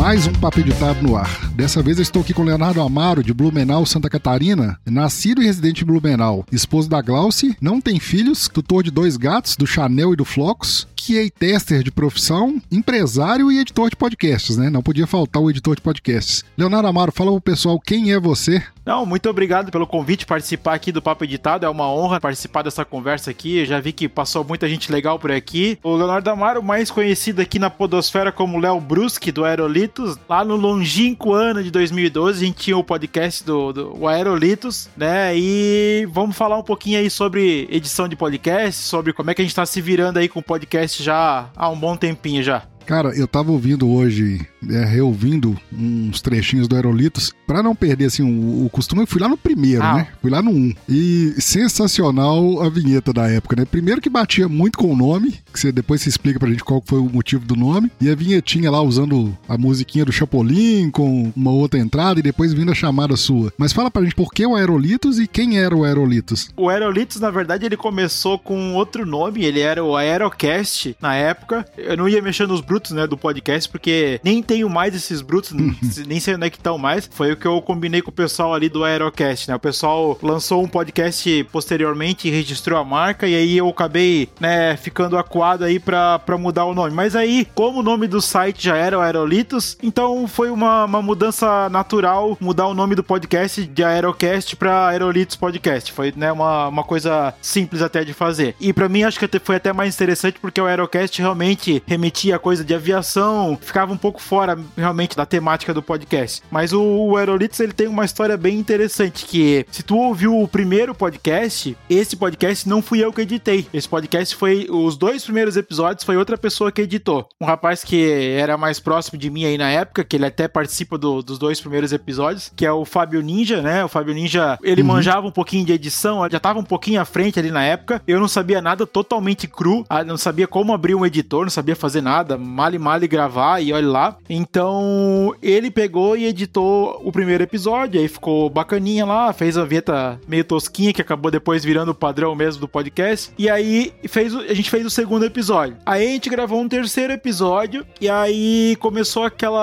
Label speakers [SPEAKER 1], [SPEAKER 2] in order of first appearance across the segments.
[SPEAKER 1] mais um Papo Editado no ar. Dessa vez eu estou aqui com Leonardo Amaro, de Blumenau, Santa Catarina. Nascido e residente em Blumenau, esposo da Glauce, não tem filhos, tutor de dois gatos, do Chanel e do Flocos, QA tester de profissão, empresário e editor de podcasts, né? Não podia faltar o editor de podcasts. Leonardo Amaro, fala pro pessoal quem é você.
[SPEAKER 2] Não, muito obrigado pelo convite participar aqui do Papo Editado. É uma honra participar dessa conversa aqui. Eu já vi que passou muita gente legal por aqui. O Leonardo Amaro, mais conhecido aqui na Podosfera como Léo Brusque, do Aerolitos. Lá no longínquo ano de 2012, a gente tinha o podcast do, do Aerolitos, né? E vamos falar um pouquinho aí sobre edição de podcast, sobre como é que a gente tá se virando aí com o podcast já há um bom tempinho já.
[SPEAKER 1] Cara, eu tava ouvindo hoje, é, reouvindo uns trechinhos do Aerolitos, para não perder assim o, o, costume, eu fui lá no primeiro, ah. né? Fui lá no 1. E sensacional a vinheta da época, né? Primeiro que batia muito com o nome, que você depois se explica pra gente qual foi o motivo do nome, e a vinhetinha lá usando a musiquinha do Chapolin com uma outra entrada e depois vindo a chamada sua. Mas fala pra gente por que o Aerolitos e quem era o Aerolitos?
[SPEAKER 2] O Aerolitos, na verdade, ele começou com outro nome, ele era o Aerocast na época. Eu não ia mexer nos brutos, né, do podcast, porque nem tenho mais esses brutos, nem sei onde é que estão mais. Foi o que eu combinei com o pessoal ali do Aerocast, né? O pessoal lançou um podcast posteriormente e registrou a marca, e aí eu acabei, né, ficando acuado aí pra, pra mudar o nome. Mas aí, como o nome do site já era o Aerolitos, então foi uma, uma mudança natural mudar o nome do podcast de Aerocast pra Aerolitos Podcast. Foi, né, uma, uma coisa simples até de fazer. E para mim acho que foi até mais interessante porque o Aerocast realmente remetia a coisa de aviação, ficava um pouco fora realmente da temática do podcast. Mas o, o Aerolitos ele tem uma história bem interessante que se tu ouviu o primeiro podcast, esse podcast não fui eu que editei. Esse podcast foi os dois primeiros episódios foi outra pessoa que editou. Um rapaz que era mais próximo de mim aí na época, que ele até participa do, dos dois primeiros episódios, que é o Fábio Ninja, né? O Fábio Ninja, ele uhum. manjava um pouquinho de edição, já tava um pouquinho à frente ali na época. Eu não sabia nada, totalmente cru, ah, não sabia como abrir um editor, não sabia fazer nada, mal e mal e gravar e olha lá. Então, ele pegou e editou o primeiro episódio, aí ficou bacaninha lá, fez a vinheta meio tosquinha que acabou depois virando o padrão mesmo do podcast. E aí fez, a gente fez o segundo episódio. Aí a gente gravou um terceiro episódio e aí começou aquela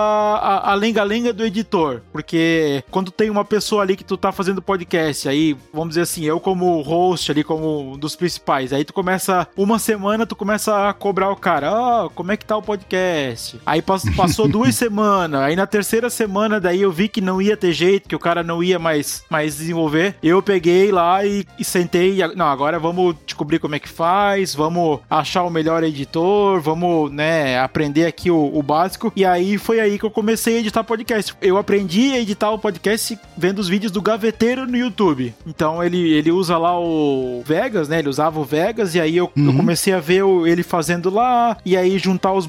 [SPEAKER 2] a lenga-lenga do editor, porque quando tem uma pessoa ali que tu tá fazendo podcast, aí vamos dizer assim, eu como host ali como um dos principais, aí tu começa uma semana tu começa a cobrar o cara, ó, oh, como é que tá o podcast? Aí passou duas semanas, aí na terceira semana daí eu vi que não ia ter jeito, que o cara não ia mais mais desenvolver. Eu peguei lá e, e sentei, e, não, agora vamos descobrir como é que faz, vamos achar o melhor editor, vamos, né, aprender aqui o, o básico. E aí foi aí que eu comecei a editar podcast. Eu aprendi a editar o podcast vendo os vídeos do Gaveteiro no YouTube. Então ele, ele usa lá o Vegas, né? Ele usava o Vegas e aí eu, uhum. eu comecei a ver ele fazendo lá e aí juntar os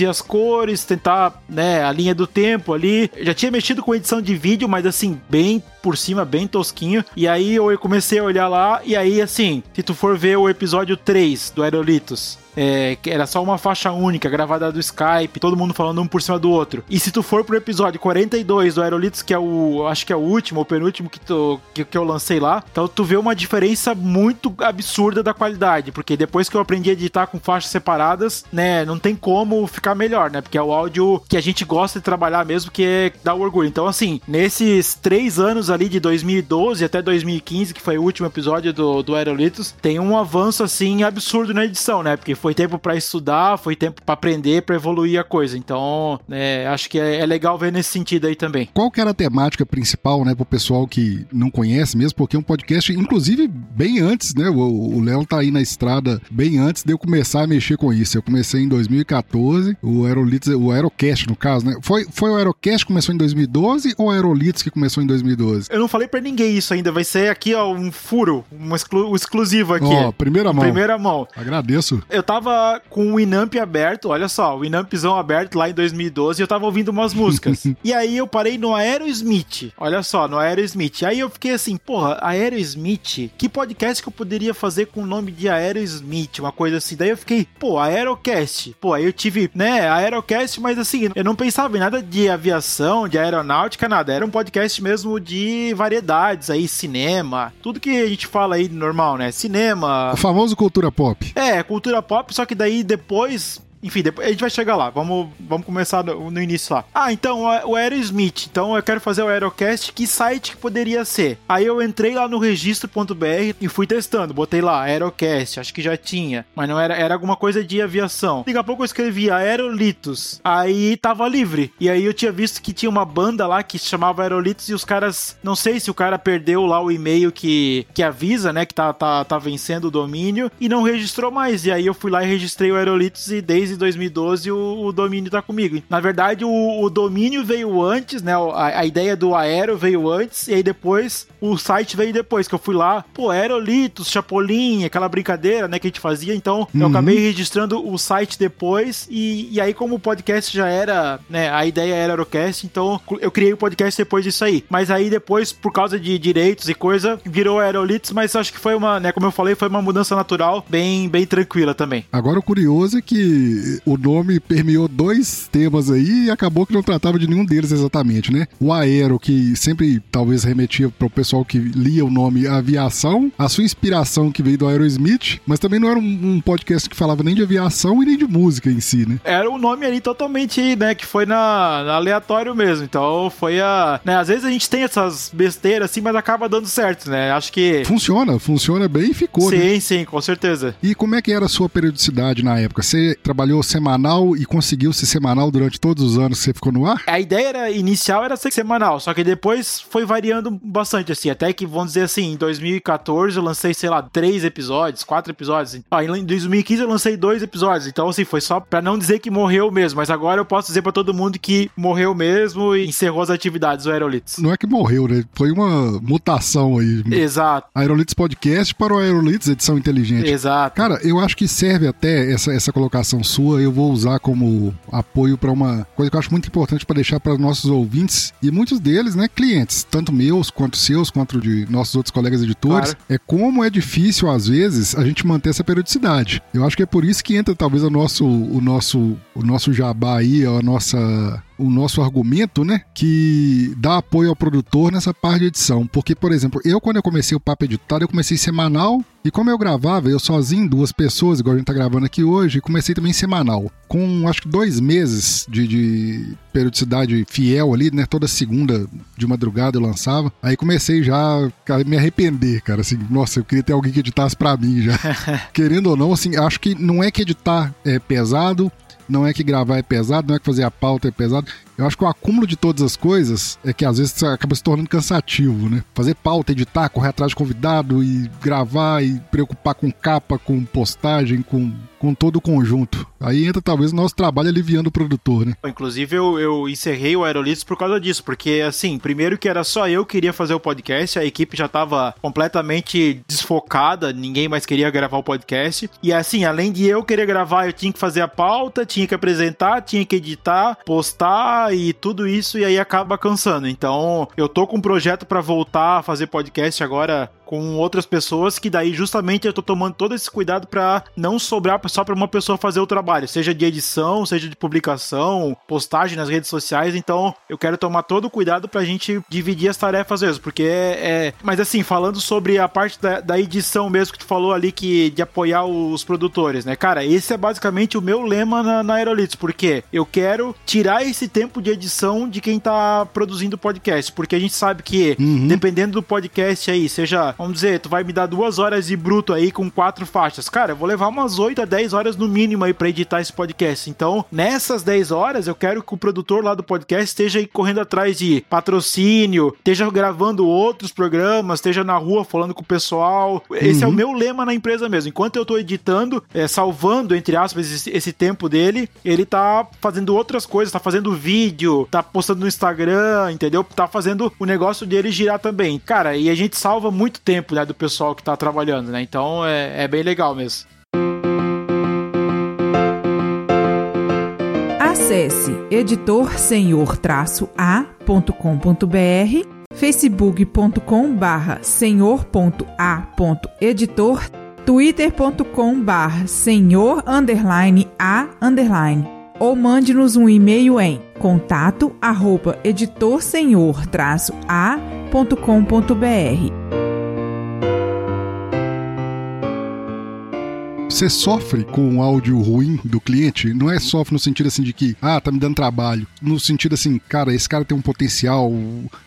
[SPEAKER 2] e as cores, tentar, né, a linha do tempo ali. já tinha mexido com edição de vídeo, mas assim, bem por cima, bem tosquinho. E aí eu comecei a olhar lá e aí assim, se tu for ver o episódio 3 do Aerolitos, é, era só uma faixa única, gravada do Skype, todo mundo falando um por cima do outro. E se tu for pro episódio 42 do Aerolitos, que é o, acho que é o último, o penúltimo que, tu, que, que eu lancei lá, então tu vê uma diferença muito absurda da qualidade, porque depois que eu aprendi a editar com faixas separadas, né, não tem como ficar melhor, né, porque é o áudio que a gente gosta de trabalhar mesmo, que é dá orgulho. Então, assim, nesses três anos ali de 2012 até 2015, que foi o último episódio do, do Aerolitos, tem um avanço, assim, absurdo na edição, né, porque foi foi tempo para estudar, foi tempo para aprender, para evoluir a coisa. Então, é, acho que é, é, legal ver nesse sentido aí também.
[SPEAKER 1] Qual que era a temática principal, né, pro pessoal que não conhece mesmo, porque é um podcast, inclusive, bem antes, né, o Léo tá aí na estrada bem antes de eu começar a mexer com isso. Eu comecei em 2014, o Aerolitos, o Aerocast, no caso, né? Foi, foi o Aerocast que começou em 2012 ou o Aerolitos que começou em 2012?
[SPEAKER 2] Eu não falei para ninguém isso ainda, vai ser aqui, ó, um furo, um, exclu exclusivo aqui. Ó,
[SPEAKER 1] primeira mão.
[SPEAKER 2] Primeira mão.
[SPEAKER 1] Agradeço.
[SPEAKER 2] Eu tava tava com o Inamp aberto, olha só, o Inampzão aberto lá em 2012 e eu tava ouvindo umas músicas. e aí eu parei no Aerosmith, olha só, no Aerosmith. Aí eu fiquei assim, porra, Aerosmith, que podcast que eu poderia fazer com o nome de Aerosmith, uma coisa assim. Daí eu fiquei, pô, Aerocast. Pô, aí eu tive, né, Aerocast, mas assim, eu não pensava em nada de aviação, de aeronáutica, nada. Era um podcast mesmo de variedades aí, cinema, tudo que a gente fala aí normal, né? Cinema.
[SPEAKER 1] O famoso cultura pop.
[SPEAKER 2] É, cultura pop, só que daí depois enfim, depois, a gente vai chegar lá. Vamos, vamos começar no, no início lá. Ah, então, o Aerosmith. Então, eu quero fazer o Aerocast. Que site que poderia ser? Aí eu entrei lá no registro.br e fui testando. Botei lá, Aerocast. Acho que já tinha. Mas não era, era alguma coisa de aviação. Daqui a pouco eu escrevi Aerolitos. Aí tava livre. E aí eu tinha visto que tinha uma banda lá que se chamava Aerolitos e os caras, não sei se o cara perdeu lá o e-mail que, que avisa, né, que tá, tá, tá vencendo o domínio e não registrou mais. E aí eu fui lá e registrei o Aerolitos e desde 2012 o, o domínio tá comigo. Na verdade, o, o domínio veio antes, né, a, a, ideia do Aero veio antes e aí depois o site veio depois, que eu fui lá, pô, Aerolitos, Chapolin, aquela brincadeira, né, que a gente fazia. Então uhum. eu acabei registrando o site depois e, e aí como o podcast já era, né, a ideia era Aerocast, então eu criei o podcast depois disso aí. Mas aí depois, por causa de direitos e coisa, virou Aerolitos, mas acho que foi uma, né, como eu falei, foi uma mudança natural, bem, bem tranquila também.
[SPEAKER 1] Agora o curioso é que o nome permeou dois temas aí e acabou que não tratava de nenhum deles exatamente, né? O aero, que sempre talvez remetia para o pessoal que lia o nome aviação, a sua inspiração que veio do Aerosmith, mas também não era um, um podcast que falava nem de aviação e nem de música em si, né?
[SPEAKER 2] Era um nome ali totalmente, né, que foi na, na aleatório mesmo. Então foi a. Né, às vezes a gente tem essas besteiras assim, mas acaba dando certo, né? Acho que.
[SPEAKER 1] Funciona, funciona bem e ficou.
[SPEAKER 2] Sim,
[SPEAKER 1] né?
[SPEAKER 2] sim, com certeza.
[SPEAKER 1] E como é que era a sua periodicidade na época? Você trabalhou semanal e conseguiu ser semanal durante todos os anos que você ficou no ar?
[SPEAKER 2] A ideia era, inicial era ser semanal, só que depois foi variando bastante, assim. Até que, vamos dizer assim, em 2014 eu lancei, sei lá, três episódios, quatro episódios. Ah, em 2015 eu lancei dois episódios. Então, assim, foi só pra não dizer que morreu mesmo, mas agora eu posso dizer pra todo mundo que morreu mesmo e encerrou as atividades do Aerolitos.
[SPEAKER 1] Não é que morreu, né? Foi uma mutação aí.
[SPEAKER 2] Exato.
[SPEAKER 1] Aerolitos Podcast para o Aerolitos Edição Inteligente.
[SPEAKER 2] Exato.
[SPEAKER 1] Cara, eu acho que serve até essa, essa colocação sua, eu vou usar como apoio para uma coisa que eu acho muito importante para deixar para nossos ouvintes e muitos deles, né, clientes, tanto meus quanto seus, quanto de nossos outros colegas editores, claro. é como é difícil às vezes a gente manter essa periodicidade. Eu acho que é por isso que entra talvez o nosso o nosso o nosso jabá aí, a nossa o nosso argumento, né? Que dá apoio ao produtor nessa parte de edição. Porque, por exemplo, eu quando eu comecei o Papo Editado, eu comecei semanal. E como eu gravava, eu sozinho, duas pessoas, igual a gente tá gravando aqui hoje, comecei também semanal. Com acho que dois meses de, de periodicidade fiel ali, né? Toda segunda de madrugada eu lançava. Aí comecei já a me arrepender, cara. Assim, nossa, eu queria ter alguém que editasse pra mim já. Querendo ou não, assim, acho que não é que editar é pesado, não é que gravar é pesado, não é que fazer a pauta é pesado. Eu acho que o acúmulo de todas as coisas é que às vezes acaba se tornando cansativo, né? Fazer pauta, editar, correr atrás de convidado e gravar e preocupar com capa, com postagem, com, com todo o conjunto. Aí entra talvez o nosso trabalho aliviando o produtor, né?
[SPEAKER 2] Inclusive eu, eu encerrei o Aerolitos por causa disso, porque assim, primeiro que era só eu que queria fazer o podcast, a equipe já estava completamente desfocada, ninguém mais queria gravar o podcast. E assim, além de eu querer gravar, eu tinha que fazer a pauta, tinha que apresentar, tinha que editar, postar e tudo isso, e aí acaba cansando. Então, eu tô com um projeto para voltar a fazer podcast agora com outras pessoas, que daí justamente eu tô tomando todo esse cuidado para não sobrar só para uma pessoa fazer o trabalho, seja de edição, seja de publicação, postagem nas redes sociais. Então, eu quero tomar todo o cuidado pra gente dividir as tarefas mesmo, porque é. é... Mas assim, falando sobre a parte da, da, edição mesmo que tu falou ali, que de apoiar os produtores, né? Cara, esse é basicamente o meu lema na, na Aerolitos, porque eu quero tirar esse tempo de edição de quem tá produzindo podcast, porque a gente sabe que, uhum. dependendo do podcast aí, seja Vamos dizer, tu vai me dar duas horas de bruto aí com quatro faixas. Cara, eu vou levar umas 8 a 10 horas no mínimo aí pra editar esse podcast. Então, nessas 10 horas, eu quero que o produtor lá do podcast esteja aí correndo atrás de patrocínio, esteja gravando outros programas, esteja na rua falando com o pessoal. Esse uhum. é o uhum. meu lema na empresa mesmo. Enquanto eu tô editando, é, salvando, entre aspas, esse, esse, tempo dele, ele tá fazendo outras coisas, tá fazendo vídeo, tá postando no Instagram, entendeu? Tá fazendo o negócio dele girar também. Cara, e a gente salva muito tempo né, do pessoal que está trabalhando, né? Então é, é bem legal mesmo.
[SPEAKER 3] Acesse editorsenhor-a.com.br, facebook.com senhor.a.editor, twitter.com barra senhor underline a underline ou mande-nos um e-mail em contato arroba editorsenhor-a.com.br.
[SPEAKER 1] você sofre com o áudio ruim do cliente? Não é sofre no sentido assim de que, ah, tá me dando trabalho. No sentido assim, cara, esse cara tem um potencial,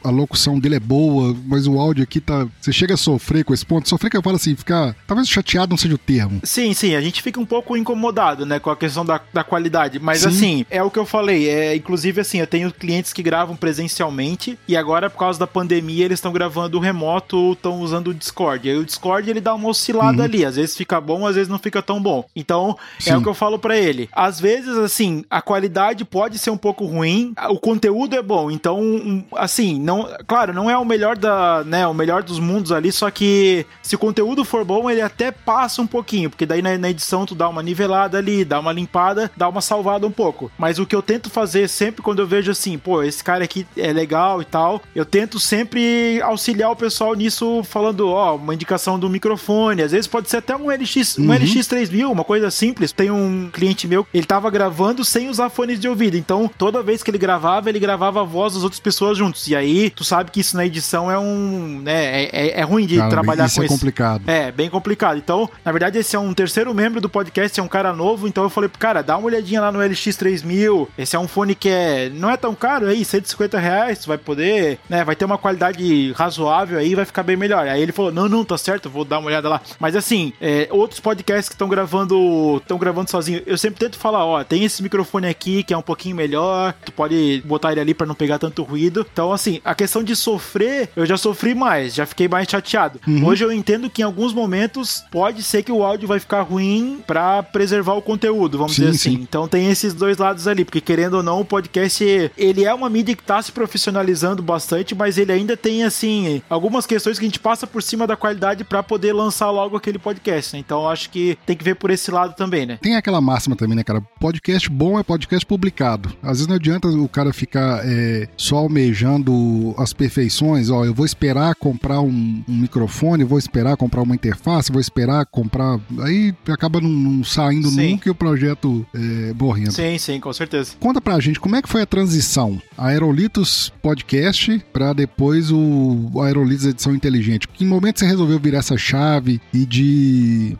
[SPEAKER 1] a locução dele é boa, mas o áudio aqui tá. Você chega a sofrer com esse ponto. Sofrer que eu falo assim, ficar. Talvez chateado não seja o termo.
[SPEAKER 2] Sim, sim, a gente fica um pouco incomodado, né, com a questão da, da qualidade. Mas sim. assim, é o que eu falei. É, inclusive, assim, eu tenho clientes que gravam presencialmente e agora, por causa da pandemia, eles estão gravando remoto ou estão usando o Discord. Aí o Discord ele dá uma oscilada uhum. ali. Às vezes fica bom, às vezes não fica tão bom. Então, sim. é o que eu falo para ele. Às vezes, assim, a qualidade pode ser um pouco ruim, o conteúdo é bom. Então, assim, não, claro, não é o melhor da, né, o melhor dos mundos ali, só que se o conteúdo for bom, ele até passa um pouquinho, porque daí na, na edição tu dá uma nivelada ali, dá uma limpada, dá uma salvada um pouco. Mas o que eu tento fazer sempre quando eu vejo assim, pô, esse cara aqui é legal e tal, eu tento sempre auxiliar o pessoal nisso falando, ó, uma indicação do microfone, às vezes pode ser até um LX, um uhum. LX3000, uma coisa simples. Tem um cliente meu, ele tava gravando sem usar fones de ouvido, então toda vez que ele gravava, ele gravava a voz das outras pessoas juntos. E aí, tu sabe que isso na edição é um, né, é, é, é ruim de Cara, trabalhar
[SPEAKER 1] isso com
[SPEAKER 2] é
[SPEAKER 1] isso. complicado.
[SPEAKER 2] É, bem complicado. Então, na verdade, esse é um terceiro membro do podcast, é um cara novo, então eu falei, cara, dá uma olhadinha lá no LX3000, esse é um fone que é, não é tão caro aí, 150 reais, tu vai poder, né, vai ter uma qualidade razoável aí, vai ficar bem melhor. Aí ele falou, não, não, tá certo, vou dar uma olhada lá. Mas assim, é, outros podcasts que estão gravando, estão gravando sozinho, eu sempre tento falar, ó, tem esse microfone aqui que é um pouquinho melhor, tu pode botar ele ali para não pegar tanto ruído. Então, assim, a questão de sofrer, eu já sofri mais, já fiquei mais chateado. Uhum. Hoje eu entendo que em alguns momentos pode ser que o áudio vai ficar ruim para preservar o conteúdo, vamos sim, dizer assim. Sim. Então tem esses dois lados ali, porque querendo ou não, o podcast, ele é uma mídia que tá se profissionalizando bastante, mas ele ainda tem, assim, algumas questões que a gente passa por cima da qualidade para poder lançar logo aquele podcast, né? Então acho que tem que ver por esse lado também, né?
[SPEAKER 1] Tem aquela máxima também, né, cara? Podcast bom é podcast publicado. Às vezes não adianta o cara ficar é, só almejando as perfeições, ó, eu vou esperar comprar um, um, microfone, vou esperar comprar uma interface, vou esperar comprar. Aí acaba não, não saindo sim. nunca e o projeto é, morrendo.
[SPEAKER 2] Sim, sim, com certeza.
[SPEAKER 1] Conta pra gente como é que foi a transição Aerolitos Podcast para depois o Aerolitos Edição Inteligente. Que momento você resolveu virar essa chave e de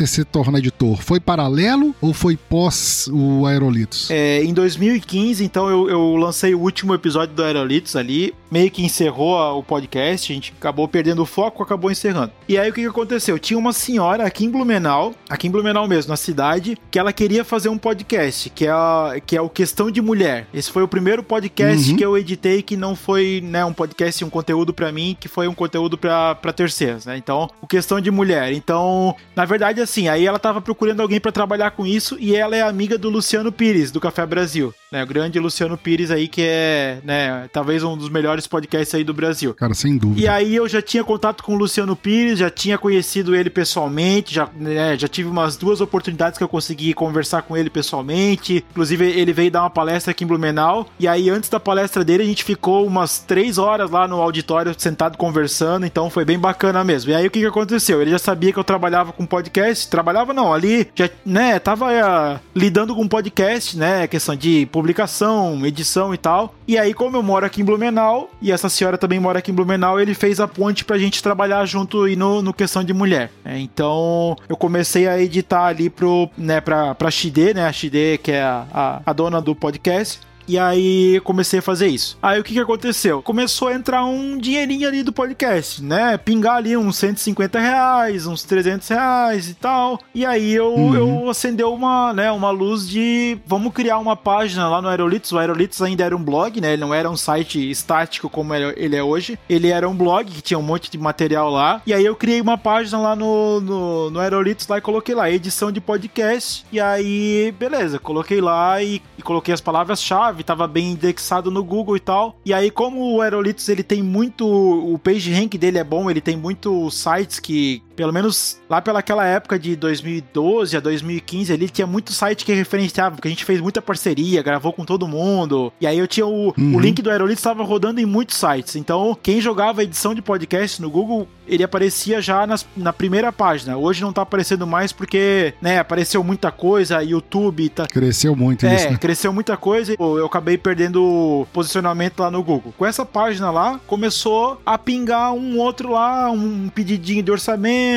[SPEAKER 1] podcaster se tornar editor? Foi paralelo ou foi pós o Aerolitos?
[SPEAKER 2] É, em 2015, então eu, eu lancei o último episódio do Aerolitos ali, meio que encerrou o podcast, a gente acabou perdendo o foco, acabou encerrando. E aí o que, que aconteceu? Tinha uma senhora aqui em Blumenau, aqui em Blumenau mesmo, na cidade, que ela queria fazer um podcast, que é, a, que é o Questão de Mulher. Esse foi o primeiro podcast uhum. que eu editei que não foi né, um podcast, um conteúdo para mim, que foi um conteúdo para terceiros, né? Então, o Questão de Mulher. Então, na verdade, assim, aí ela tava procurando alguém para trabalhar com isso e ela é amiga do Luciano Pires, do Café Brasil. Né, o grande Luciano Pires aí, que é, né, talvez um dos melhores podcasts aí do Brasil.
[SPEAKER 1] Cara, sem dúvida.
[SPEAKER 2] E aí eu já tinha contato com o Luciano Pires, já tinha conhecido ele pessoalmente, já, né, já tive umas duas oportunidades que eu consegui conversar com ele pessoalmente. Inclusive, ele veio dar uma palestra aqui em Blumenau. E aí, antes da palestra dele, a gente ficou umas três horas lá no auditório sentado conversando. Então foi bem bacana mesmo. E aí o que, que aconteceu? Ele já sabia que eu trabalhava com podcast. Trabalhava não, ali já, né, tava uh, lidando com podcast, né? Questão de publicação, edição e tal. E aí, como eu moro aqui em Blumenau, e essa senhora também mora aqui em Blumenau, ele fez a ponte pra gente trabalhar junto e no, no questão de mulher. É, então, eu comecei a editar ali pro, né, pra, pra Xide, né? A Xide, que é a, a, a dona do podcast. E aí comecei a fazer isso. Aí o que que aconteceu? Começou a entrar um dinheirinho ali do podcast, né? Pingar ali uns 150 reais, uns 300 reais e tal. E aí eu, uhum. eu acendeu uma, né, uma luz de vamos criar uma página lá no Aerolitos. O Aerolitos ainda era um blog, né? Ele não era um site estático como ele é hoje. Ele era um blog que tinha um monte de material lá. E aí eu criei uma página lá no, no, no Aerolitos lá e coloquei lá, edição de podcast. E aí, beleza, coloquei lá e, e coloquei as palavras-chave estava bem indexado no Google e tal. E aí, como o Aerolitos ele tem muito. O page rank dele é bom, ele tem muitos sites que pelo menos lá pelaquela época de 2012 a 2015 ali, tinha muito site que referenciava, porque a gente fez muita parceria, gravou com todo mundo. E aí eu tinha o, uhum. o link do Aerolito estava rodando em muitos sites. Então, quem jogava edição de podcast no Google, ele aparecia já nas, na primeira página. Hoje não tá aparecendo mais porque, né, apareceu muita coisa, YouTube tá...
[SPEAKER 1] Cresceu muito
[SPEAKER 2] é,
[SPEAKER 1] isso, né?
[SPEAKER 2] cresceu muita coisa e eu acabei perdendo posicionamento lá no Google. Com essa página lá, começou a pingar um outro lá, um pedidinho de orçamento,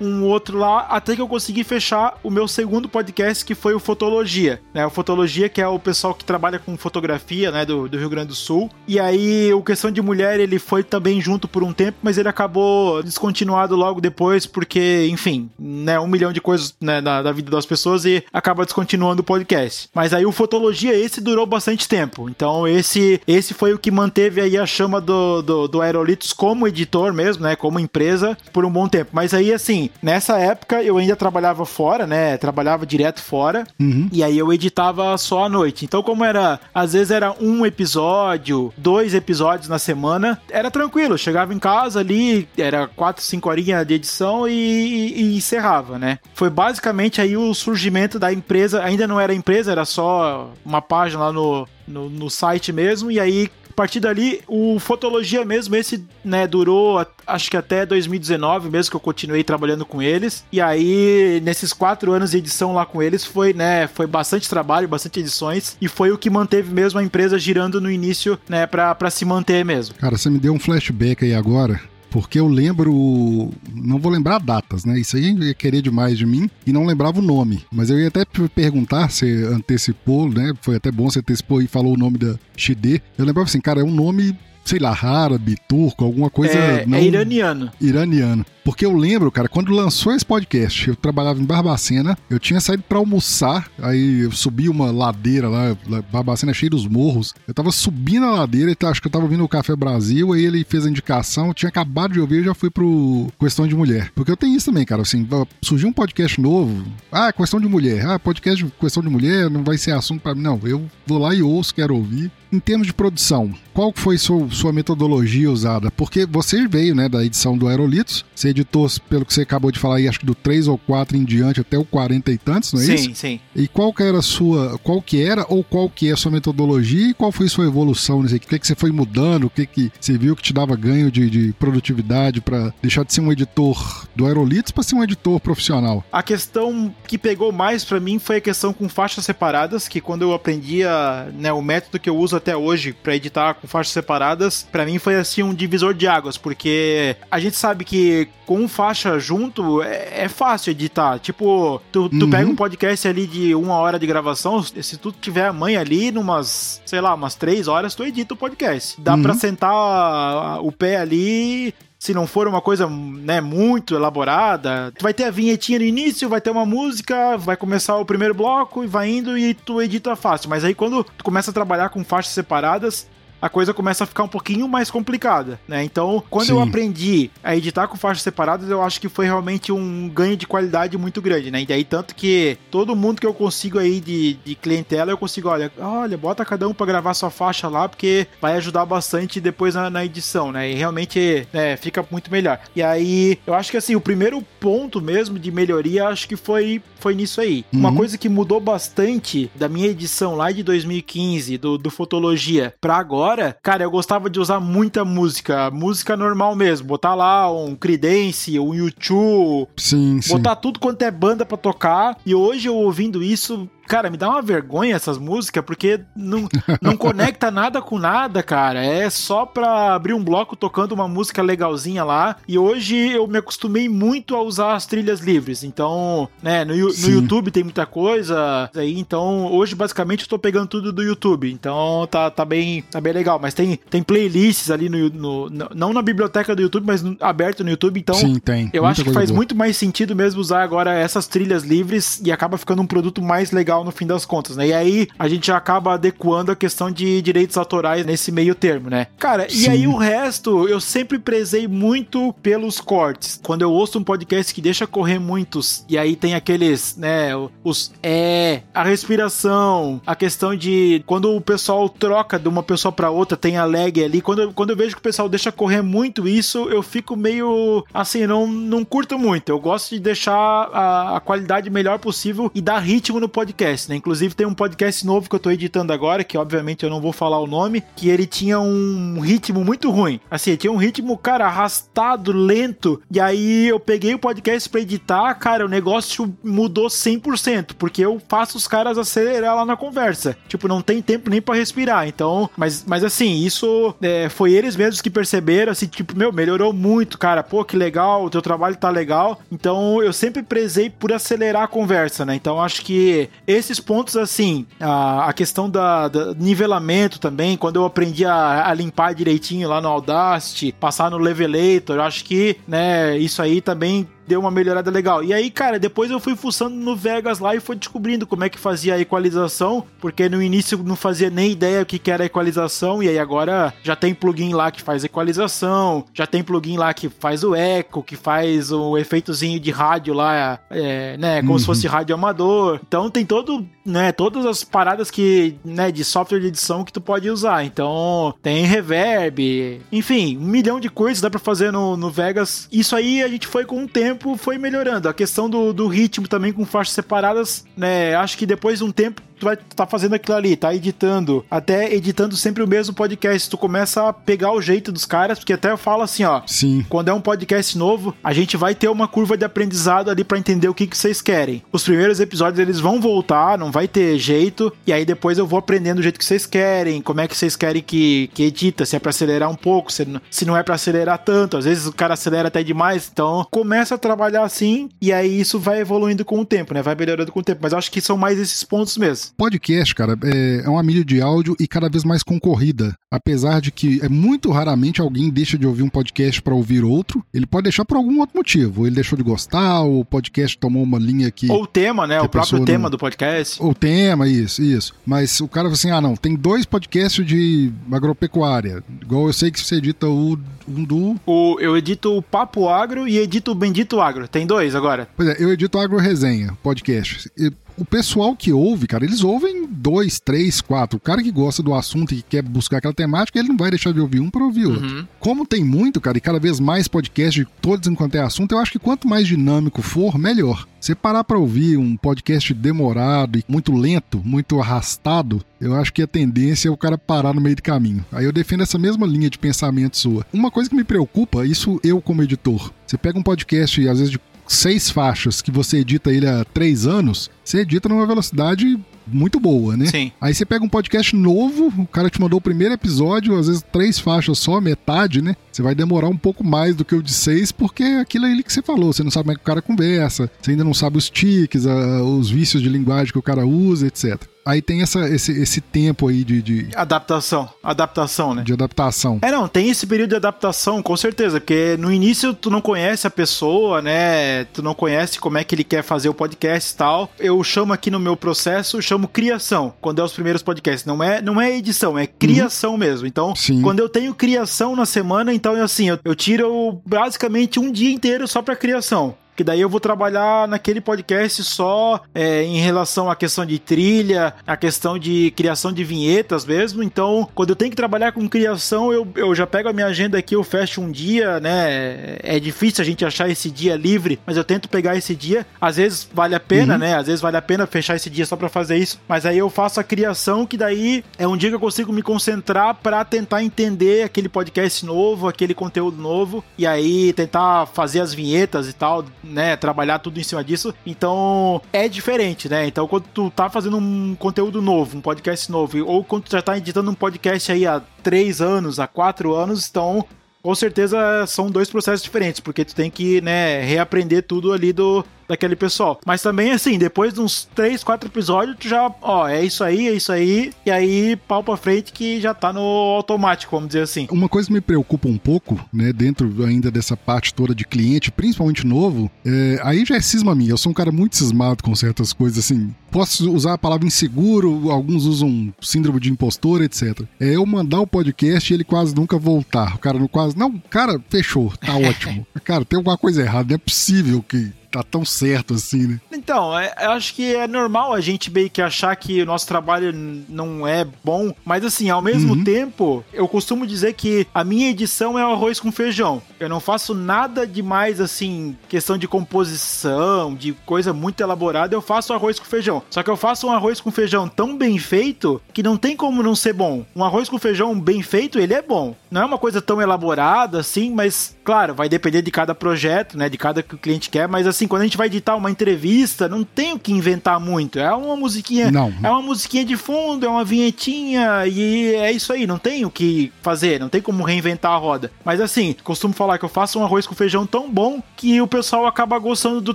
[SPEAKER 2] um outro lá, até que eu consegui fechar o meu segundo podcast, que foi o Fotologia, né? O Fotologia, que é o pessoal que trabalha com fotografia, né, do, do Rio Grande do Sul. E aí, o Questão de Mulher, ele foi também junto por um tempo, mas ele acabou descontinuado logo depois, porque, enfim, né, um milhão de coisas né, da, da vida das pessoas e acaba descontinuando o podcast. Mas aí o Fotologia, esse durou bastante tempo. Então, esse, esse foi o que manteve aí a chama do, do, do Aerolitos como editor mesmo, né, como empresa, por um bom tempo. Mas aí, assim, nessa época eu ainda trabalhava fora, né, trabalhava direto fora, uhum. e aí eu editava só à noite. Então, como era, às vezes era um episódio, dois episódios na semana, era tranquilo. Eu chegava em casa ali, era quatro, cinco horinhas de edição e, e, e encerrava, né. Foi basicamente aí o surgimento da empresa, ainda não era empresa, era só uma página lá no, no, no, site mesmo, e aí a partir dali, o Fotologia mesmo, esse, né, durou acho que até 2019 mesmo que eu continuei trabalhando com eles. E aí, nesses quatro anos de edição lá com eles, foi, né, foi bastante trabalho, bastante edições, e foi o que manteve mesmo a empresa girando no início, né, pra, pra se manter mesmo.
[SPEAKER 1] Cara, você me deu um flashback aí agora porque eu lembro. Não vou lembrar datas, né? Isso aí ia querer demais de mim e não lembrava o nome. Mas eu ia até perguntar, se antecipou, né? Foi até bom você antecipou e falou o nome da XD. Eu lembrava assim, cara, é um nome sei lá, árabe, turco, alguma coisa.
[SPEAKER 2] É, não... é iraniano.
[SPEAKER 1] Iraniano. Porque eu lembro, cara, quando lançou esse podcast, eu trabalhava em Barbacena, eu tinha saído para almoçar, aí eu subi uma ladeira lá, Barbacena é cheio dos morros. Eu tava subindo a ladeira, e acho que eu tava vindo o Café Brasil, aí ele fez a indicação, eu tinha acabado de ouvir e já fui pro Questão de Mulher. Porque eu tenho isso também, cara, assim, surgiu um podcast novo, ah, Questão de Mulher, ah, podcast de Questão de Mulher, não vai ser assunto para mim, não, eu vou lá e ouço, quero ouvir. Em termos de produção, qual foi sua, sua metodologia usada? Porque você veio, né, da edição do Aerolitos, você editou, pelo que você acabou de falar aí, acho que do 3 ou 4 em diante até o 40 e tantos, não é
[SPEAKER 2] sim,
[SPEAKER 1] isso?
[SPEAKER 2] Sim, sim.
[SPEAKER 1] E qual que era a sua, qual que era ou qual que é a sua metodologia e qual foi sua evolução nisso aqui? O que, que você foi mudando? O que, que você viu que te dava ganho de, de produtividade para deixar de ser um editor do Aerolitos para ser um editor profissional?
[SPEAKER 2] A questão que pegou mais para mim foi a questão com faixas separadas, que quando eu aprendia, né, o método que eu uso até hoje para editar com faixas separadas, para mim foi assim um divisor de águas, porque a gente sabe que com faixa junto é, é fácil editar. Tipo, tu, tu uhum. pega um podcast ali de uma hora de gravação, se tu tiver a mãe ali, numas, sei lá, umas três horas, tu edita o podcast. Dá uhum. pra sentar o pé ali se não for uma coisa, né, muito elaborada, tu vai ter a vinhetinha no início, vai ter uma música, vai começar o primeiro bloco e vai indo e tu edita fácil. Mas aí quando tu começa a trabalhar com faixas separadas, a coisa começa a ficar um pouquinho mais complicada, né? Então, quando Sim. eu aprendi a editar com faixas separadas, eu acho que foi realmente um ganho de qualidade muito grande, né? E daí, tanto que todo mundo que eu consigo aí de, de clientela, eu consigo, olha, olha, bota cada um para gravar sua faixa lá, porque vai ajudar bastante depois na, na edição, né? E realmente né, fica muito melhor. E aí, eu acho que assim, o primeiro ponto mesmo de melhoria, acho que foi, foi nisso aí. Uhum. Uma coisa que mudou bastante da minha edição lá de 2015, do, do Fotologia, pra agora, cara, eu gostava de usar muita música, música normal mesmo, botar lá um Creedence, um YouTube,
[SPEAKER 1] sim,
[SPEAKER 2] botar sim. tudo quanto é banda para tocar. E hoje eu ouvindo isso, cara, me dá uma vergonha essas músicas, porque não, não conecta nada com nada, cara. É só pra abrir um bloco tocando uma música legalzinha lá. E hoje eu me acostumei muito a usar as trilhas livres. Então, né, no, no YouTube tem muita coisa aí. Então, hoje basicamente eu tô pegando tudo do YouTube. Então, tá, tá, bem, tá bem legal. Mas tem, tem playlists ali no, no, no Não na biblioteca do YouTube, mas no, aberto no YouTube. Então,
[SPEAKER 1] Sim, tem.
[SPEAKER 2] eu acho que faz boa. muito mais sentido mesmo usar agora essas trilhas livres e acaba ficando um produto mais legal no fim das contas, né? E aí a gente acaba adequando a questão de direitos autorais nesse meio termo, né? Cara, Sim. e aí o resto eu sempre prezei muito pelos cortes. Quando eu ouço um podcast que deixa correr muitos, e aí tem aqueles, né, os é, a respiração, a questão de quando o pessoal troca de uma pessoa para outra, tem a lag ali. Quando, eu, quando eu vejo que o pessoal deixa correr muito isso, eu fico meio assim, não, não curto muito. Eu gosto de deixar a, a qualidade melhor possível e dar ritmo no podcast podcast, né? Inclusive tem um podcast novo que eu tô editando agora, que obviamente eu não vou falar o nome, que ele tinha um ritmo muito ruim. Assim, tinha um ritmo, cara, arrastado, lento. E aí eu peguei o podcast pra editar, cara, o negócio mudou 100%, porque eu faço os caras acelerar lá na conversa. Tipo, não tem tempo nem para respirar. Então, mas, mas assim, isso é, foi eles mesmos que perceberam, assim, tipo, meu, melhorou muito, cara. Pô, que legal, o teu trabalho tá legal. Então, eu sempre prezei por acelerar a conversa, né? Então, acho que esses pontos, assim, a, a questão da, da nivelamento também, quando eu aprendi a, a, limpar direitinho lá no Audacity, passar no Levelator, acho que, né, isso aí também deu uma melhorada legal. E aí, cara, depois eu fui fuçando no Vegas lá e fui descobrindo como é que fazia a equalização, porque no início não fazia nem ideia o que era equalização, e aí agora já tem plugin lá que faz equalização, já tem plugin lá que faz o eco, que faz o efeitozinho de rádio lá, é, né, como uhum. se fosse rádio amador. Então tem todo, né, todas as paradas que, né, de software de edição que tu pode usar. Então tem reverb, enfim, um milhão de coisas dá para fazer no, no Vegas. Isso aí a gente foi com o tempo foi melhorando. A questão do, do ritmo também com faixas separadas, né? Acho que depois de um tempo tu vai estar tá fazendo aquilo ali, tá editando, até editando sempre o mesmo podcast, tu começa a pegar o jeito dos caras, porque até eu falo assim, ó,
[SPEAKER 1] Sim.
[SPEAKER 2] quando é um podcast novo, a gente vai ter uma curva de aprendizado ali para entender o que, que vocês querem. Os primeiros episódios eles vão voltar, não vai ter jeito, e aí depois eu vou aprendendo o jeito que vocês querem, como é que vocês querem que, que edita, se é para acelerar um pouco, se, se não é para acelerar tanto, às vezes o cara acelera até demais, então começa a trabalhar assim, e aí isso vai evoluindo com o tempo, né? Vai melhorando com o tempo, mas eu acho que são mais esses pontos mesmo.
[SPEAKER 1] Podcast, cara, é, é uma mídia de áudio e cada vez mais concorrida. Apesar de que é muito raramente alguém deixa de ouvir um podcast para ouvir outro, ele pode deixar por algum outro motivo. Ele deixou de gostar, ou o podcast tomou uma linha que.
[SPEAKER 2] Ou o tema, né? O próprio tema não... do podcast.
[SPEAKER 1] Ou tema, isso, isso. Mas o cara fala assim: ah, não, tem dois podcasts de agropecuária. Igual eu sei que você edita o um do.
[SPEAKER 2] O, eu edito o Papo Agro e edito o Bendito Agro. Tem dois agora.
[SPEAKER 1] Pois é, eu edito Agro Resenha, podcast. E o pessoal que ouve, cara, eles ouvem dois, três, quatro. O cara que gosta do assunto e que quer buscar aquela temática, ele não vai deixar de ouvir um para ouvir outro. Uhum. Como tem muito, cara, e cada vez mais podcast de todos enquanto é assunto, eu acho que quanto mais dinâmico for, melhor. Você parar para ouvir um podcast demorado e muito lento, muito arrastado, eu acho que a tendência é o cara parar no meio do caminho. Aí eu defendo essa mesma linha de pensamento sua. Uma coisa que me preocupa, isso eu como editor, você pega um podcast, às vezes de seis faixas que você edita ele há três anos, você edita numa velocidade muito boa, né?
[SPEAKER 2] Sim.
[SPEAKER 1] Aí você pega um podcast novo, o cara te mandou o primeiro episódio, às vezes três faixas só, metade, né? Você vai demorar um pouco mais do que o de seis, porque é aquilo aí que você falou, você não sabe como é que o cara conversa, você ainda não sabe os tiques, os vícios de linguagem que o cara usa, etc aí tem essa, esse, esse tempo aí de, de,
[SPEAKER 2] Adaptação. Adaptação, né?
[SPEAKER 1] De adaptação.
[SPEAKER 2] É, não, tem esse período de adaptação, com certeza, porque no início tu não conhece a pessoa, né? Tu não conhece como é que ele quer fazer o podcast e tal. Eu chamo aqui no meu processo, chamo criação, quando é os primeiros podcasts. Não é, não é edição, é criação uhum. mesmo. Então,
[SPEAKER 1] Sim.
[SPEAKER 2] quando eu tenho criação na semana, então é assim, eu, eu tiro basicamente um dia inteiro só pra criação que daí eu vou trabalhar naquele podcast só é, em relação à questão de trilha, a questão de criação de vinhetas mesmo. Então, quando eu tenho que trabalhar com criação, eu, eu já pego a minha agenda aqui, eu fecho um dia, né? É difícil a gente achar esse dia livre, mas eu tento pegar esse dia. Às vezes vale a pena, uhum. né? Às vezes vale a pena fechar esse dia só para fazer isso, mas aí eu faço a criação, que daí é um dia que eu consigo me concentrar para tentar entender aquele podcast novo, aquele conteúdo novo, e aí tentar fazer as vinhetas e tal né, trabalhar tudo em cima disso. Então, é diferente, né? Então, quando tu tá fazendo um conteúdo novo, um podcast novo, ou quando tu já tá editando um podcast aí há três anos, há quatro anos, então com certeza são dois processos diferentes, porque tu tem que, né, reaprender tudo ali do, daquele pessoal. Mas também, assim, depois de uns 3, 4 episódios, tu já, ó, é isso aí, é isso aí, e aí pau pra frente que já tá no automático, vamos dizer assim.
[SPEAKER 1] Uma coisa que me preocupa um pouco, né, dentro ainda dessa parte toda de cliente, principalmente novo, é, aí já é cisma minha. Eu sou um cara muito cismado com certas coisas, assim. Posso usar a palavra inseguro, alguns usam síndrome de impostor, etc. É eu mandar o podcast e ele quase nunca voltar. O cara não quase. Não, cara, fechou, tá ótimo. cara, tem alguma coisa errada, não é possível que tá tão certo assim, né?
[SPEAKER 2] Então, é, eu acho que é normal a gente meio que achar que o nosso trabalho não é bom, mas assim, ao mesmo uhum. tempo, eu costumo dizer que a minha edição é o arroz com feijão. Eu não faço nada demais assim, questão de composição, de coisa muito elaborada, eu faço arroz com feijão. Só que eu faço um arroz com feijão tão bem feito que não tem como não ser bom. Um arroz com feijão bem feito, ele é bom. Não é uma coisa tão elaborada assim, mas claro, vai depender de cada projeto, né, de cada que o cliente quer, mas assim, quando a gente vai editar uma entrevista, não tem o que inventar muito. É uma musiquinha, não. é uma musiquinha de fundo, é uma vinhetinha e é isso aí, não tem o que fazer, não tem como reinventar a roda. Mas assim, costumo falar que eu faço um arroz com feijão tão bom que o pessoal acaba gostando do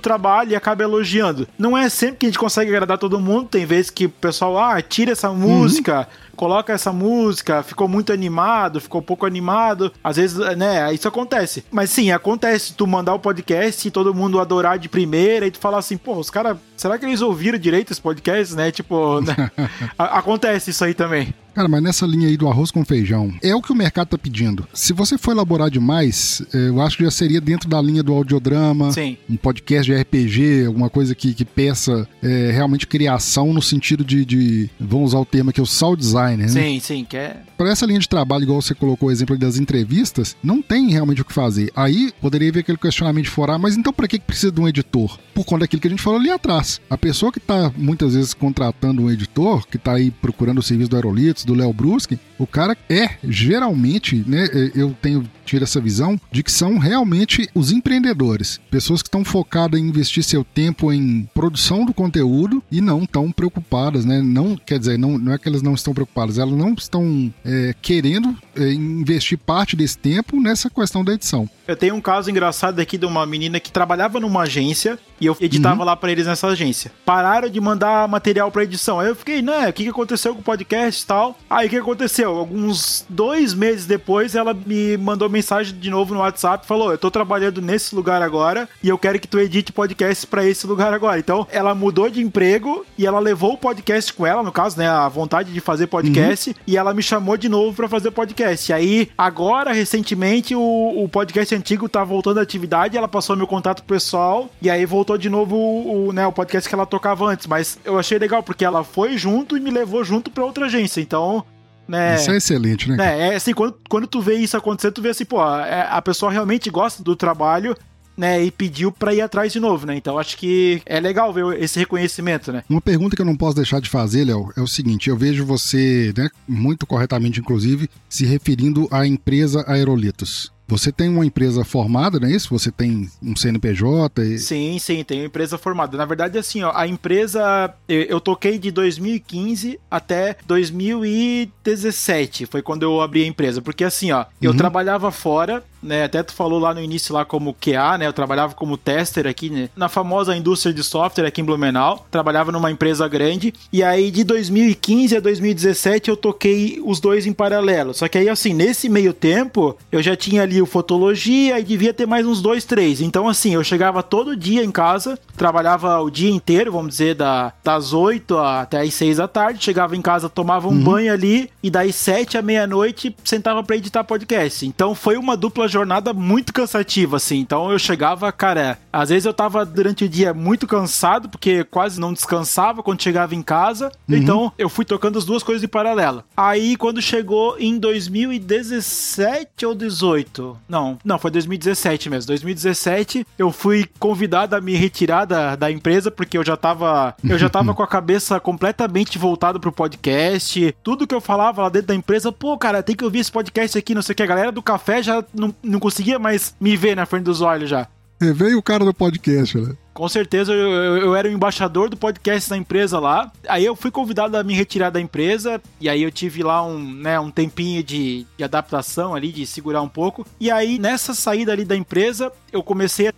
[SPEAKER 2] trabalho e acaba elogiando. Não é sempre que a gente consegue agradar todo mundo, tem vezes que o pessoal, ah, tira essa música. Uhum coloca essa música, ficou muito animado, ficou pouco animado. Às vezes, né, isso acontece. Mas sim, acontece tu mandar o podcast e todo mundo adorar de primeira e tu falar assim, pô, os caras, será que eles ouviram direito esse podcast, né? Tipo, né? acontece isso aí também.
[SPEAKER 1] Cara, mas nessa linha aí do arroz com feijão, é o que o mercado tá pedindo. Se você for elaborar demais, é, eu acho que já seria dentro da linha do audiodrama, Sim. um podcast de RPG, alguma coisa que, que peça é, realmente criação no sentido de, de, vamos usar o termo aqui, o sound designer, né?
[SPEAKER 2] Sim, sim, que é...
[SPEAKER 1] Para essa linha de trabalho, igual você colocou o exemplo das entrevistas, não tem realmente o que fazer. Aí poderia ver aquele questionamento de fora, ah, mas então para que precisa de um editor? Por conta daquilo que a gente falou ali atrás. A pessoa que tá muitas vezes contratando um editor, que tá aí procurando o serviço do Aerolitos, do Léo Bruschi, o cara é geralmente, né? É, eu tenho tido essa visão de que são realmente os empreendedores, pessoas que estão focadas em investir seu tempo em produção do conteúdo e não estão preocupadas, né? Não quer dizer, não, não é que elas não estão preocupadas, elas não estão é, querendo é, investir parte desse tempo nessa questão da edição.
[SPEAKER 2] Eu tenho um caso engraçado aqui de uma menina que trabalhava numa agência e eu editava uhum. lá para eles nessa agência. Pararam de mandar material para edição. Aí eu fiquei, né, o que, que aconteceu com o podcast e tal? Aí o que aconteceu? Alguns dois meses depois, ela me mandou mensagem de novo no WhatsApp falou: Eu tô trabalhando nesse lugar agora e eu quero que tu edite podcast para esse lugar agora. Então, ela mudou de emprego e ela levou o podcast com ela, no caso, né, a vontade de fazer podcast, uhum. e ela me chamou de novo para fazer podcast. E aí, agora, recentemente, o, o podcast antigo tá voltando à atividade, ela passou meu contato pessoal e aí voltou de novo o, o, né, o podcast que ela tocava antes. Mas eu achei legal porque ela foi junto e me levou junto para outra agência. Então, né?
[SPEAKER 1] Isso é excelente, né?
[SPEAKER 2] né? É assim, quando, quando tu vê isso acontecer, tu vê assim, pô, a, é, a pessoa realmente gosta do trabalho né, e pediu para ir atrás de novo, né? Então acho que é legal ver esse reconhecimento, né?
[SPEAKER 1] Uma pergunta que eu não posso deixar de fazer, Léo, é o seguinte: eu vejo você, né, muito corretamente, inclusive, se referindo à empresa Aerolitos. Você tem uma empresa formada, não é isso? Você tem um CNPJ? E...
[SPEAKER 2] Sim, sim, tenho empresa formada. Na verdade, assim, ó, a empresa eu toquei de 2015 até 2017. Foi quando eu abri a empresa. Porque assim, ó, eu uhum. trabalhava fora, né? Até tu falou lá no início lá como QA, né? Eu trabalhava como tester aqui, né? Na famosa indústria de software aqui em Blumenau. Trabalhava numa empresa grande. E aí, de 2015 a 2017, eu toquei os dois em paralelo. Só que aí, assim, nesse meio tempo, eu já tinha ali o Fotologia e devia ter mais uns dois, três. Então, assim, eu chegava todo dia em casa, trabalhava o dia inteiro, vamos dizer, da, das 8 até as 6 da tarde. Chegava em casa, tomava um uhum. banho ali e daí 7 à meia-noite sentava para editar podcast. Então, foi uma dupla jornada muito cansativa, assim. Então, eu chegava, cara, às vezes eu tava durante o dia muito cansado, porque quase não descansava quando chegava em casa. Uhum. Então, eu fui tocando as duas coisas em paralelo. Aí, quando chegou em 2017 ou 18, não, não, foi 2017 mesmo. 2017 eu fui convidado a me retirar da, da empresa porque eu já tava, eu já tava com a cabeça completamente voltada pro podcast. Tudo que eu falava lá dentro da empresa, pô, cara, tem que ouvir esse podcast aqui, não sei o que. A galera do café já não, não conseguia mais me ver na frente dos olhos já.
[SPEAKER 1] É, veio o cara do podcast, né?
[SPEAKER 2] Com certeza eu, eu, eu, era o embaixador do podcast da empresa lá. Aí eu fui convidado a me retirar da empresa. E aí eu tive lá um, né, um tempinho de, de adaptação ali, de segurar um pouco. E aí nessa saída ali da empresa, eu comecei a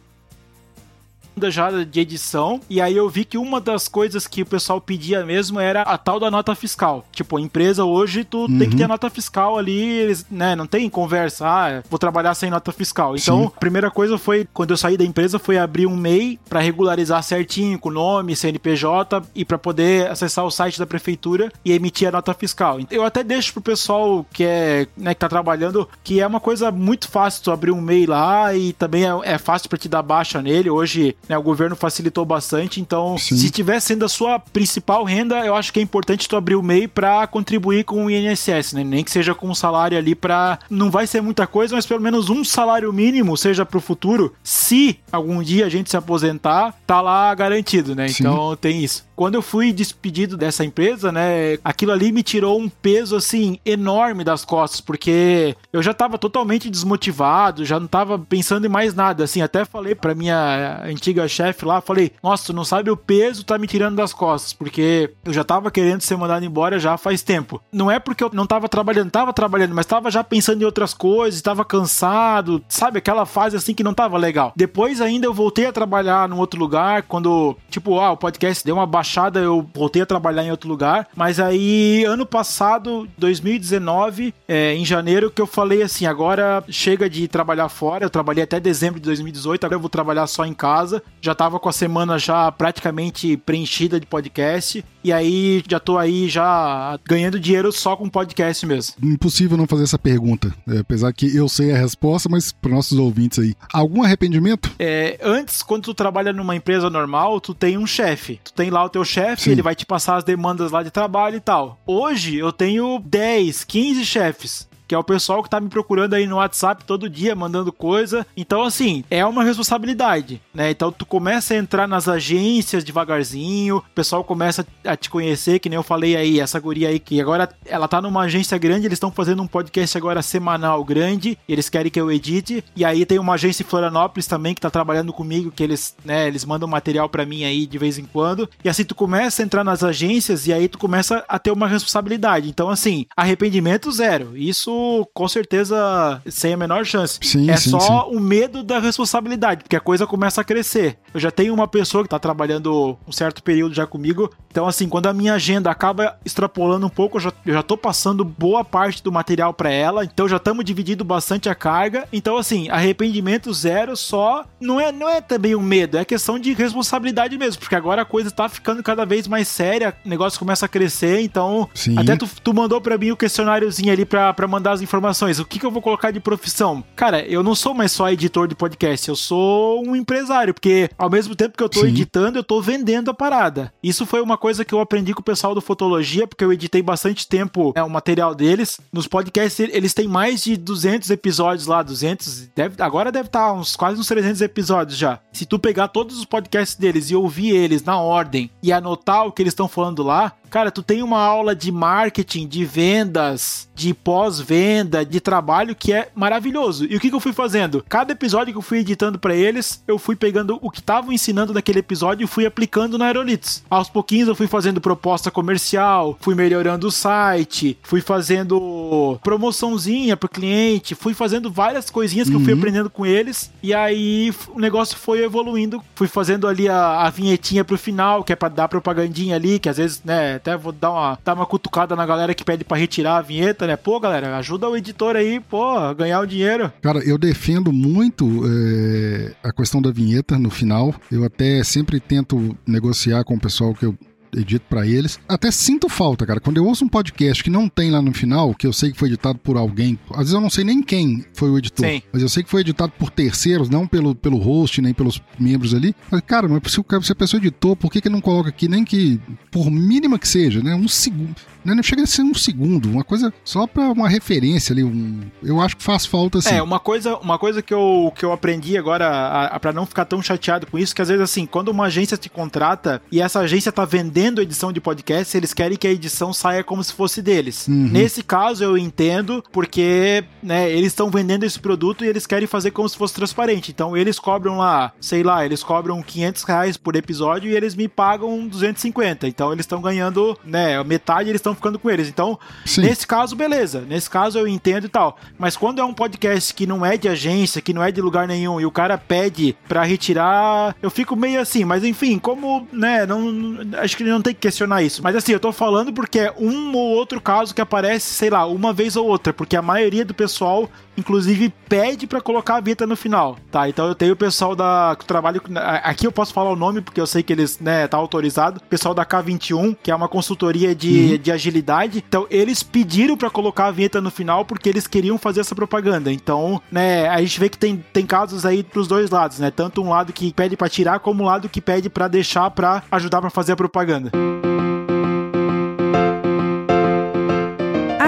[SPEAKER 2] já de edição, e aí eu vi que uma das coisas que o pessoal pedia mesmo era a tal da nota fiscal. Tipo, empresa hoje, tu uhum. tem que ter a nota fiscal ali, eles, né, não tem conversa, ah, vou trabalhar sem nota fiscal. Então, Sim. a primeira coisa foi, quando eu saí da empresa, foi abrir um MEI para regularizar certinho, com nome, CNPJ, e para poder acessar o site da prefeitura e emitir a nota fiscal. Eu até deixo pro pessoal que é, né, que tá trabalhando, que é uma coisa muito fácil tu abrir um MEI lá e também é, é fácil para te dar baixa nele. Hoje né, o governo facilitou bastante, então Sim. se tiver sendo a sua principal renda, eu acho que é importante tu abrir o MEI para contribuir com o INSS, né? Nem que seja com um salário ali para não vai ser muita coisa, mas pelo menos um salário mínimo seja para o futuro, se algum dia a gente se aposentar, tá lá garantido, né? Sim. Então tem isso. Quando eu fui despedido dessa empresa, né, aquilo ali me tirou um peso assim enorme das costas, porque eu já tava totalmente desmotivado, já não tava pensando em mais nada, assim, até falei para minha antiga chefe lá, falei: "Nossa, tu não sabe o peso tá me tirando das costas, porque eu já tava querendo ser mandado embora já faz tempo. Não é porque eu não tava trabalhando, tava trabalhando, mas tava já pensando em outras coisas, tava cansado, sabe aquela fase assim que não tava legal. Depois ainda eu voltei a trabalhar num outro lugar, quando, tipo, ah, o podcast deu uma baixada baixada, eu voltei a trabalhar em outro lugar. Mas aí, ano passado, 2019, é, em janeiro, que eu falei assim: agora chega de trabalhar fora. Eu trabalhei até dezembro de 2018, agora eu vou trabalhar só em casa. Já tava com a semana já praticamente preenchida de podcast. E aí já tô aí já ganhando dinheiro só com podcast mesmo.
[SPEAKER 1] Impossível não fazer essa pergunta. É, apesar que eu sei a resposta, mas para nossos ouvintes aí, algum arrependimento?
[SPEAKER 2] É, antes, quando tu trabalha numa empresa normal, tu tem um chefe. Tu tem lá o teu chefe, ele vai te passar as demandas lá de trabalho e tal. Hoje eu tenho 10, 15 chefes que é o pessoal que tá me procurando aí no WhatsApp todo dia, mandando coisa. Então, assim, é uma responsabilidade, né? Então, tu começa a entrar nas agências devagarzinho, o pessoal começa a te conhecer, que nem eu falei aí, essa guria aí, que agora ela tá numa agência grande, eles estão fazendo um podcast agora semanal grande, eles querem que eu edite, e aí tem uma agência em Florianópolis também que tá trabalhando comigo, que eles, né, eles mandam material para mim aí de vez em quando, e assim tu começa a entrar nas agências e aí tu começa a ter uma responsabilidade. Então, assim, arrependimento zero. Isso com certeza sem a menor chance. Sim, é sim, só sim. o medo da responsabilidade, porque a coisa começa a crescer. Eu já tenho uma pessoa que tá trabalhando um certo período já comigo, então assim, quando a minha agenda acaba extrapolando um pouco, eu já, eu já tô passando boa parte do material para ela, então já estamos dividindo bastante a carga. Então assim, arrependimento zero só não é não é também um medo, é questão de responsabilidade mesmo, porque agora a coisa tá ficando cada vez mais séria, o negócio começa a crescer, então Sim. até tu, tu mandou para mim o questionáriozinho ali para mandar as informações. O que, que eu vou colocar de profissão? Cara, eu não sou mais só editor de podcast, eu sou um empresário, porque ao mesmo tempo que eu tô Sim. editando, eu tô vendendo a parada. Isso foi uma coisa que eu aprendi com o pessoal do Fotologia, porque eu editei bastante tempo é, o material deles. Nos podcasts, eles têm mais de 200 episódios lá, 200, deve, agora deve estar tá uns quase uns 300 episódios já. Se tu pegar todos os podcasts deles e ouvir eles na ordem e anotar o que eles estão falando lá, Cara, tu tem uma aula de marketing, de vendas, de pós-venda, de trabalho que é maravilhoso. E o que, que eu fui fazendo? Cada episódio que eu fui editando para eles, eu fui pegando o que estavam ensinando naquele episódio e fui aplicando na Aerolitos. Aos pouquinhos eu fui fazendo proposta comercial, fui melhorando o site, fui fazendo promoçãozinha pro cliente, fui fazendo várias coisinhas que uhum. eu fui uhum. aprendendo com eles. E aí o negócio foi evoluindo. Fui fazendo ali a, a vinhetinha pro final, que é pra dar propagandinha ali, que às vezes, né, até vou dar uma, dar uma cutucada na galera que pede para retirar a vinheta, né? Pô, galera, ajuda o editor aí, pô, a ganhar o dinheiro.
[SPEAKER 1] Cara, eu defendo muito é, a questão da vinheta no final. Eu até sempre tento negociar com o pessoal que eu edito para eles. Até sinto falta, cara. Quando eu ouço um podcast que não tem lá no final, que eu sei que foi editado por alguém, às vezes eu não sei nem quem foi o editor, Sim. mas eu sei que foi editado por terceiros, não pelo, pelo host, nem pelos membros ali. Mas, cara, mas se a pessoa editou, por que, que não coloca aqui nem que, por mínima que seja, né? Um segundo. Né, não chega a ser um segundo, uma coisa só para uma referência ali. Um, eu acho que faz falta assim.
[SPEAKER 2] É, uma coisa, uma coisa que, eu, que eu aprendi agora, para não ficar tão chateado com isso, que às vezes assim, quando uma agência te contrata e essa agência tá vendendo edição de podcast, eles querem que a edição saia como se fosse deles. Uhum. Nesse caso eu entendo, porque né, eles estão vendendo esse produto e eles querem fazer como se fosse transparente. Então eles cobram lá, sei lá, eles cobram 500 reais por episódio e eles me pagam 250. Então eles estão ganhando, né, metade eles estão estão ficando com eles. Então, Sim. nesse caso, beleza. Nesse caso eu entendo e tal. Mas quando é um podcast que não é de agência, que não é de lugar nenhum, e o cara pede pra retirar, eu fico meio assim. Mas enfim, como, né, não, acho que não tem que questionar isso. Mas assim, eu tô falando porque é um ou outro caso que aparece, sei lá, uma vez ou outra. Porque a maioria do pessoal inclusive pede para colocar a vinheta no final, tá? Então eu tenho o pessoal da que trabalho aqui eu posso falar o nome porque eu sei que eles, né, tá autorizado. Pessoal da K21, que é uma consultoria de, uhum. de agilidade. Então, eles pediram para colocar a vinheta no final porque eles queriam fazer essa propaganda. Então, né, a gente vê que tem, tem casos aí pros dois lados, né? Tanto um lado que pede para tirar, como um lado que pede para deixar para ajudar para fazer a propaganda.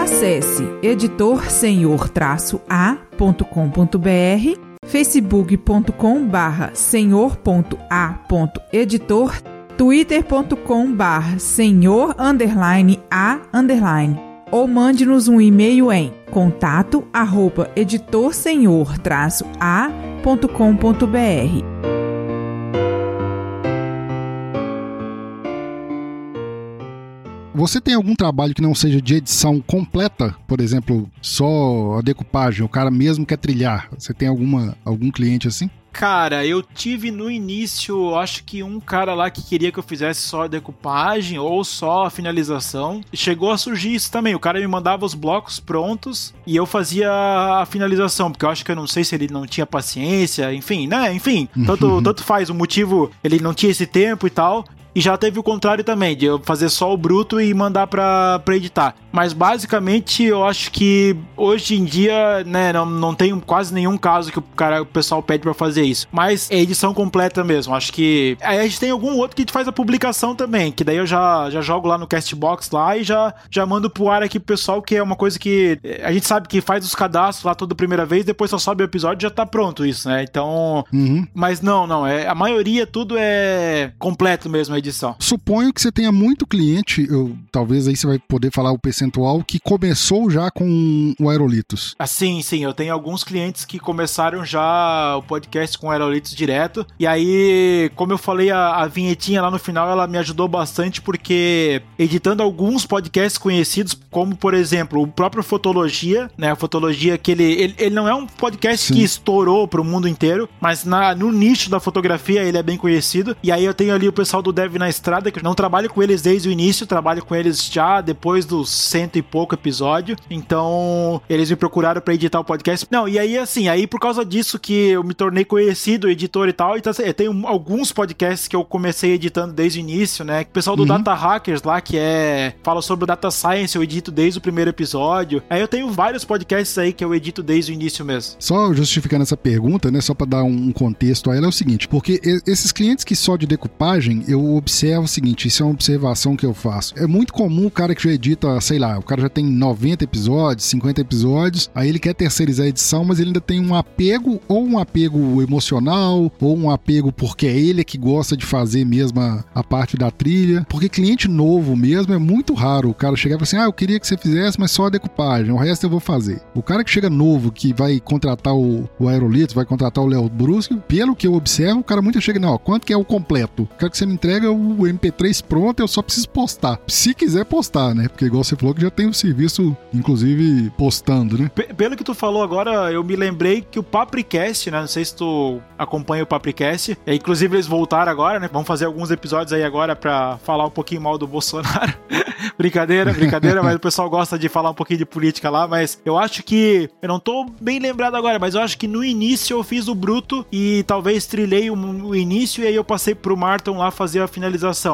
[SPEAKER 3] Acesse editorsenhor-a.com.br, facebook.com senhor.a.editor, twitter.com barra senhor underline a underline ou mande-nos um e-mail em contato arroba editorsenhor-a.com.br.
[SPEAKER 1] Você tem algum trabalho que não seja de edição completa? Por exemplo, só a decupagem, o cara mesmo quer trilhar. Você tem alguma algum cliente assim?
[SPEAKER 2] Cara, eu tive no início, acho que um cara lá que queria que eu fizesse só a decupagem ou só a finalização. Chegou a surgir isso também. O cara me mandava os blocos prontos e eu fazia a finalização, porque eu acho que eu não sei se ele não tinha paciência, enfim, né? Enfim, tanto, tanto faz. O motivo, ele não tinha esse tempo e tal. E já teve o contrário também, de eu fazer só o bruto e mandar pra, pra editar. Mas basicamente eu acho que hoje em dia, né, não, não tem quase nenhum caso que o cara, o pessoal pede para fazer isso. Mas é edição completa mesmo. Acho que. Aí a gente tem algum outro que a gente faz a publicação também. Que daí eu já, já jogo lá no Castbox lá e já, já mando pro ar aqui pro pessoal, que é uma coisa que a gente sabe que faz os cadastros lá toda primeira vez, depois só sobe o episódio e já tá pronto isso, né? Então. Uhum. Mas não, não. É, a maioria tudo é completo mesmo edição.
[SPEAKER 1] Suponho que você tenha muito cliente, eu, talvez aí você vai poder falar o percentual, que começou já com o Aerolitos.
[SPEAKER 2] Ah, sim, sim. Eu tenho alguns clientes que começaram já o podcast com o Aerolitos direto. E aí, como eu falei, a, a vinhetinha lá no final, ela me ajudou bastante porque editando alguns podcasts conhecidos, como por exemplo, o próprio Fotologia, né? A Fotologia que ele, ele, ele não é um podcast sim. que estourou pro mundo inteiro, mas na, no nicho da fotografia ele é bem conhecido. E aí eu tenho ali o pessoal do Dev na Estrada que eu não trabalho com eles desde o início, trabalho com eles já depois dos cento e pouco episódio. Então, eles me procuraram para editar o podcast. Não, e aí, assim, aí por causa disso que eu me tornei conhecido, editor e tal, então assim, eu tenho alguns podcasts que eu comecei editando desde o início, né? O pessoal do uhum. Data Hackers lá, que é. fala sobre o Data Science, eu edito desde o primeiro episódio. Aí eu tenho vários podcasts aí que eu edito desde o início mesmo.
[SPEAKER 1] Só justificando essa pergunta, né? Só para dar um contexto a ela, é o seguinte: porque esses clientes que só de decupagem, eu observo o seguinte, isso é uma observação que eu faço. É muito comum o cara que já edita, sei lá, o cara já tem 90 episódios, 50 episódios, aí ele quer terceirizar a edição, mas ele ainda tem um apego, ou um apego emocional, ou um apego porque é ele que gosta de fazer mesmo a, a parte da trilha. Porque cliente novo mesmo é muito raro o cara chegar e falar assim: ah, eu queria que você fizesse, mas só a decupagem, o resto eu vou fazer. O cara que chega novo, que vai contratar o, o Aerolitos, vai contratar o Léo Brusque, pelo que eu observo, o cara muito chega, não, ó, quanto que é o completo? Quero que você me entrega o MP3 pronto, eu só preciso postar. Se quiser postar, né? Porque igual você falou que já tem o serviço, inclusive, postando, né?
[SPEAKER 2] P pelo que tu falou agora, eu me lembrei que o Papricast, né? Não sei se tu acompanha o Papricast. É, inclusive, eles voltaram agora, né? Vamos fazer alguns episódios aí agora pra falar um pouquinho mal do Bolsonaro. brincadeira, brincadeira, mas o pessoal gosta de falar um pouquinho de política lá, mas eu acho que. Eu não tô bem lembrado agora, mas eu acho que no início eu fiz o bruto e talvez trilhei o, o início e aí eu passei pro Martin lá fazer a finalização.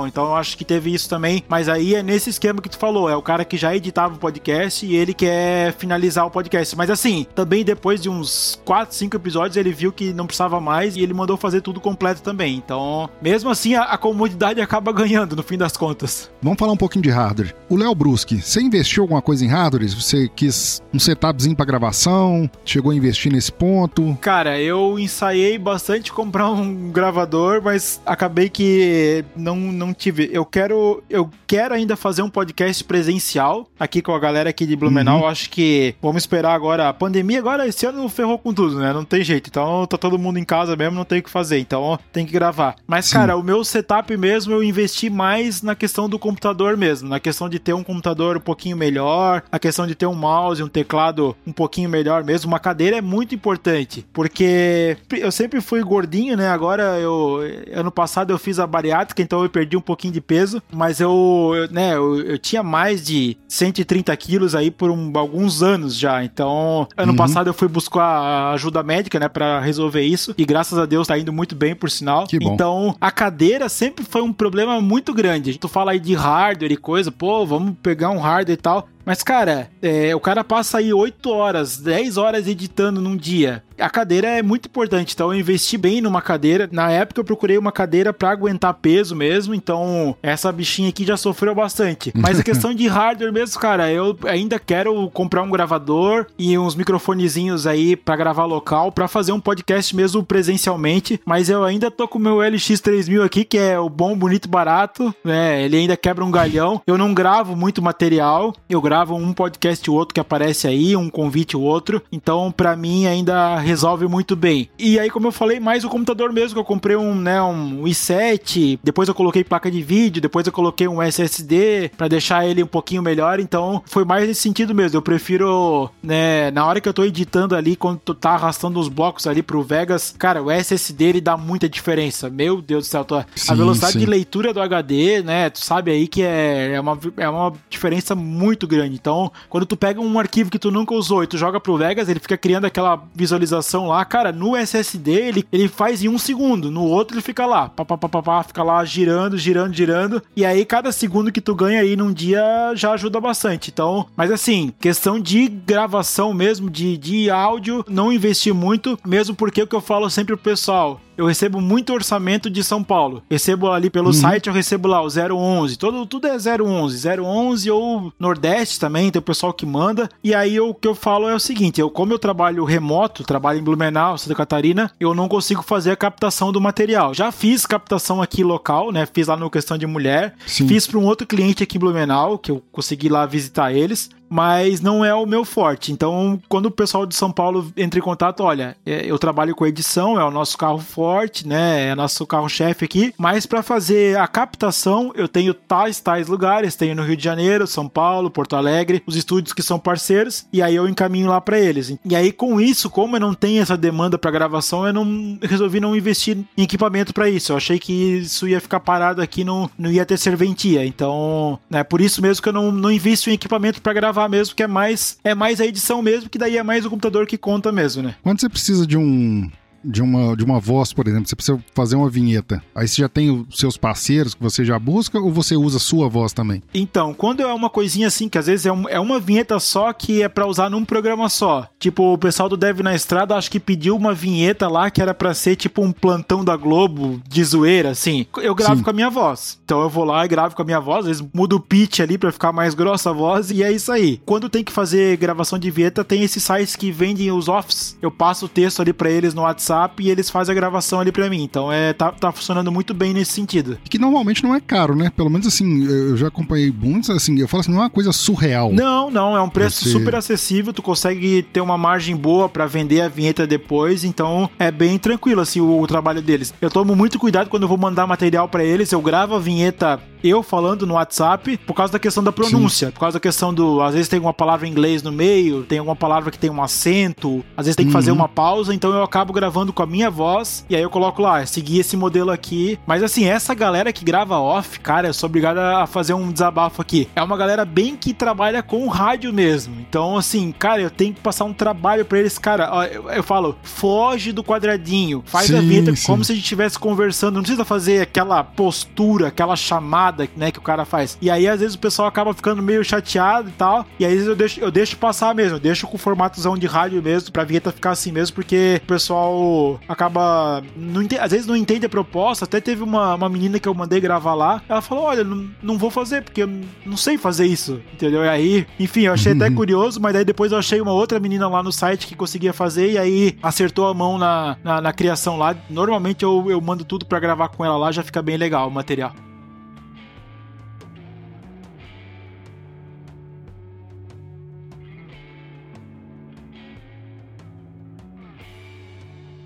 [SPEAKER 2] Então eu acho que teve isso também. Mas aí é nesse esquema que tu falou: é o cara que já editava o podcast e ele quer finalizar o podcast. Mas assim, também depois de uns 4, 5 episódios, ele viu que não precisava mais e ele mandou fazer tudo completo também. Então, mesmo assim, a, a comodidade acaba ganhando no fim das contas.
[SPEAKER 1] Vamos falar um pouquinho de hardware. O Léo Bruschi, você investiu alguma coisa em hardware? Você quis um setupzinho para gravação? Chegou a investir nesse ponto?
[SPEAKER 2] Cara, eu ensaiei bastante comprar um gravador, mas acabei que não, não tive. Eu quero eu quero ainda fazer um podcast presencial aqui com a galera aqui de Blumenau. Uhum. Acho que vamos esperar agora. A pandemia agora esse ano ferrou com tudo, né? Não tem jeito. Então tá todo mundo em casa mesmo, não tem o que fazer. Então tem que gravar. Mas, Sim. cara, o meu setup mesmo eu investi mais na questão do computador mesmo. Na questão de ter um computador um pouquinho melhor, a questão de ter um mouse, um teclado um pouquinho melhor mesmo. Uma cadeira é muito importante. Porque eu sempre fui gordinho, né? Agora eu. Ano passado eu fiz a bariátrica, então eu perdi um pouquinho de peso, mas eu, eu né, eu, eu, tinha mais de 130 quilos aí por um, alguns anos já. Então, ano uhum. passado eu fui buscar ajuda médica, né, para resolver isso. E graças a Deus tá indo muito bem, por sinal.
[SPEAKER 1] Que bom.
[SPEAKER 2] Então, a cadeira sempre foi um problema muito grande. Tu fala aí de hardware e coisa, pô, pô, vamos pegar um hardware e tal. Mas, cara, é, o cara passa aí 8 horas, 10 horas editando num dia. A cadeira é muito importante, então eu investi bem numa cadeira. Na época eu procurei uma cadeira para aguentar peso mesmo, então essa bichinha aqui já sofreu bastante. Mas a questão de hardware mesmo, cara, eu ainda quero comprar um gravador e uns microfonezinhos aí para gravar local, para fazer um podcast mesmo presencialmente. Mas eu ainda tô com o meu LX3000 aqui, que é o bom, bonito, barato, né? Ele ainda quebra um galhão. Eu não gravo muito material, eu gravo gravam um podcast ou outro que aparece aí, um convite ou outro. Então, para mim, ainda resolve muito bem. E aí, como eu falei, mais o computador mesmo, que eu comprei um, né, um i7, depois eu coloquei placa de vídeo, depois eu coloquei um SSD para deixar ele um pouquinho melhor. Então, foi mais nesse sentido mesmo. Eu prefiro, né, na hora que eu tô editando ali, quando tu tá arrastando os blocos ali pro Vegas, cara, o SSD ele dá muita diferença. Meu Deus do céu, tô... sim, a velocidade sim. de leitura do HD, né, tu sabe aí que é, é, uma, é uma diferença muito grande grande. Então, quando tu pega um arquivo que tu nunca usou e tu joga pro Vegas, ele fica criando aquela visualização lá. Cara, no SSD ele, ele faz em um segundo, no outro ele fica lá, pá, pá, pá, pá, pá, fica lá girando, girando, girando. E aí, cada segundo que tu ganha aí num dia já ajuda bastante. Então, mas assim, questão de gravação mesmo, de, de áudio, não investi muito, mesmo porque o que eu falo sempre pro pessoal, eu recebo muito orçamento de São Paulo. Recebo ali pelo uhum. site, eu recebo lá o 011. Todo, tudo é 011. 011 ou Nordeste também, tem o pessoal que manda. E aí o que eu falo é o seguinte: eu, como eu trabalho remoto, trabalho em Blumenau, Santa Catarina, eu não consigo fazer a captação do material. Já fiz captação aqui local, né? Fiz lá no Questão de Mulher. Sim. Fiz para um outro cliente aqui em Blumenau, que eu consegui lá visitar eles mas não é o meu forte. Então, quando o pessoal de São Paulo entra em contato, olha, é, eu trabalho com edição, é o nosso carro forte, né? É nosso carro-chefe aqui, mas para fazer a captação, eu tenho tais, tais lugares, tenho no Rio de Janeiro, São Paulo, Porto Alegre, os estúdios que são parceiros, e aí eu encaminho lá para eles. E aí, com isso, como eu não tenho essa demanda para gravação, eu não resolvi não investir em equipamento para isso. Eu achei que isso ia ficar parado aqui, não, não ia ter serventia. Então, né, por isso mesmo que eu não, não invisto em equipamento para gravar gravar mesmo, que é mais é mais a edição mesmo, que daí é mais o computador que conta mesmo, né?
[SPEAKER 1] Quando você precisa de um de uma, de uma voz, por exemplo, você precisa fazer uma vinheta. Aí você já tem os seus parceiros que você já busca ou você usa a sua voz também?
[SPEAKER 2] Então, quando é uma coisinha assim, que às vezes é, um, é uma vinheta só que é para usar num programa só. Tipo, o pessoal do Dev na Estrada acho que pediu uma vinheta lá que era para ser tipo um plantão da Globo de zoeira, assim. Eu gravo Sim. com a minha voz. Então eu vou lá e gravo com a minha voz, às vezes mudo o pitch ali para ficar mais grossa a voz e é isso aí. Quando tem que fazer gravação de vinheta, tem esses sites que vendem os offs. Eu passo o texto ali para eles no WhatsApp e eles fazem a gravação ali para mim. Então é tá, tá funcionando muito bem nesse sentido.
[SPEAKER 1] Que normalmente não é caro, né? Pelo menos assim, eu já acompanhei muitos, assim, eu falo assim, não é uma coisa surreal.
[SPEAKER 2] Não, não, é um preço Você... super acessível, tu consegue ter uma margem boa para vender a vinheta depois, então é bem tranquilo assim o, o trabalho deles. Eu tomo muito cuidado quando eu vou mandar material para eles, eu gravo a vinheta eu falando no WhatsApp por causa da questão da pronúncia, Sim. por causa da questão do. Às vezes tem uma palavra em inglês no meio, tem alguma palavra que tem um acento, às vezes tem que uhum. fazer uma pausa, então eu acabo gravando com a minha voz e aí eu coloco lá, seguir esse modelo aqui. Mas assim, essa galera que grava off, cara, eu sou obrigado a fazer um desabafo aqui. É uma galera bem que trabalha com rádio mesmo. Então, assim, cara, eu tenho que passar um trabalho para eles, cara. Eu, eu, falo, foge do quadradinho, faz sim, a vida sim. como se a gente estivesse conversando, não precisa fazer aquela postura, aquela chamada né, que o cara faz. E aí, às vezes, o pessoal acaba ficando meio chateado e tal. E aí, eu deixo, eu deixo passar mesmo. Eu deixo com o formatozão de rádio mesmo, pra vinheta ficar assim mesmo, porque o pessoal acaba. Não entende, às vezes não entende a proposta. Até teve uma, uma menina que eu mandei gravar lá. Ela falou: Olha, não, não vou fazer, porque eu não sei fazer isso. Entendeu? E aí, enfim, eu achei até curioso, mas aí depois eu achei uma outra menina lá no site que conseguia fazer. E aí acertou a mão na, na, na criação lá. Normalmente eu, eu mando tudo para gravar com ela lá, já fica bem legal o material.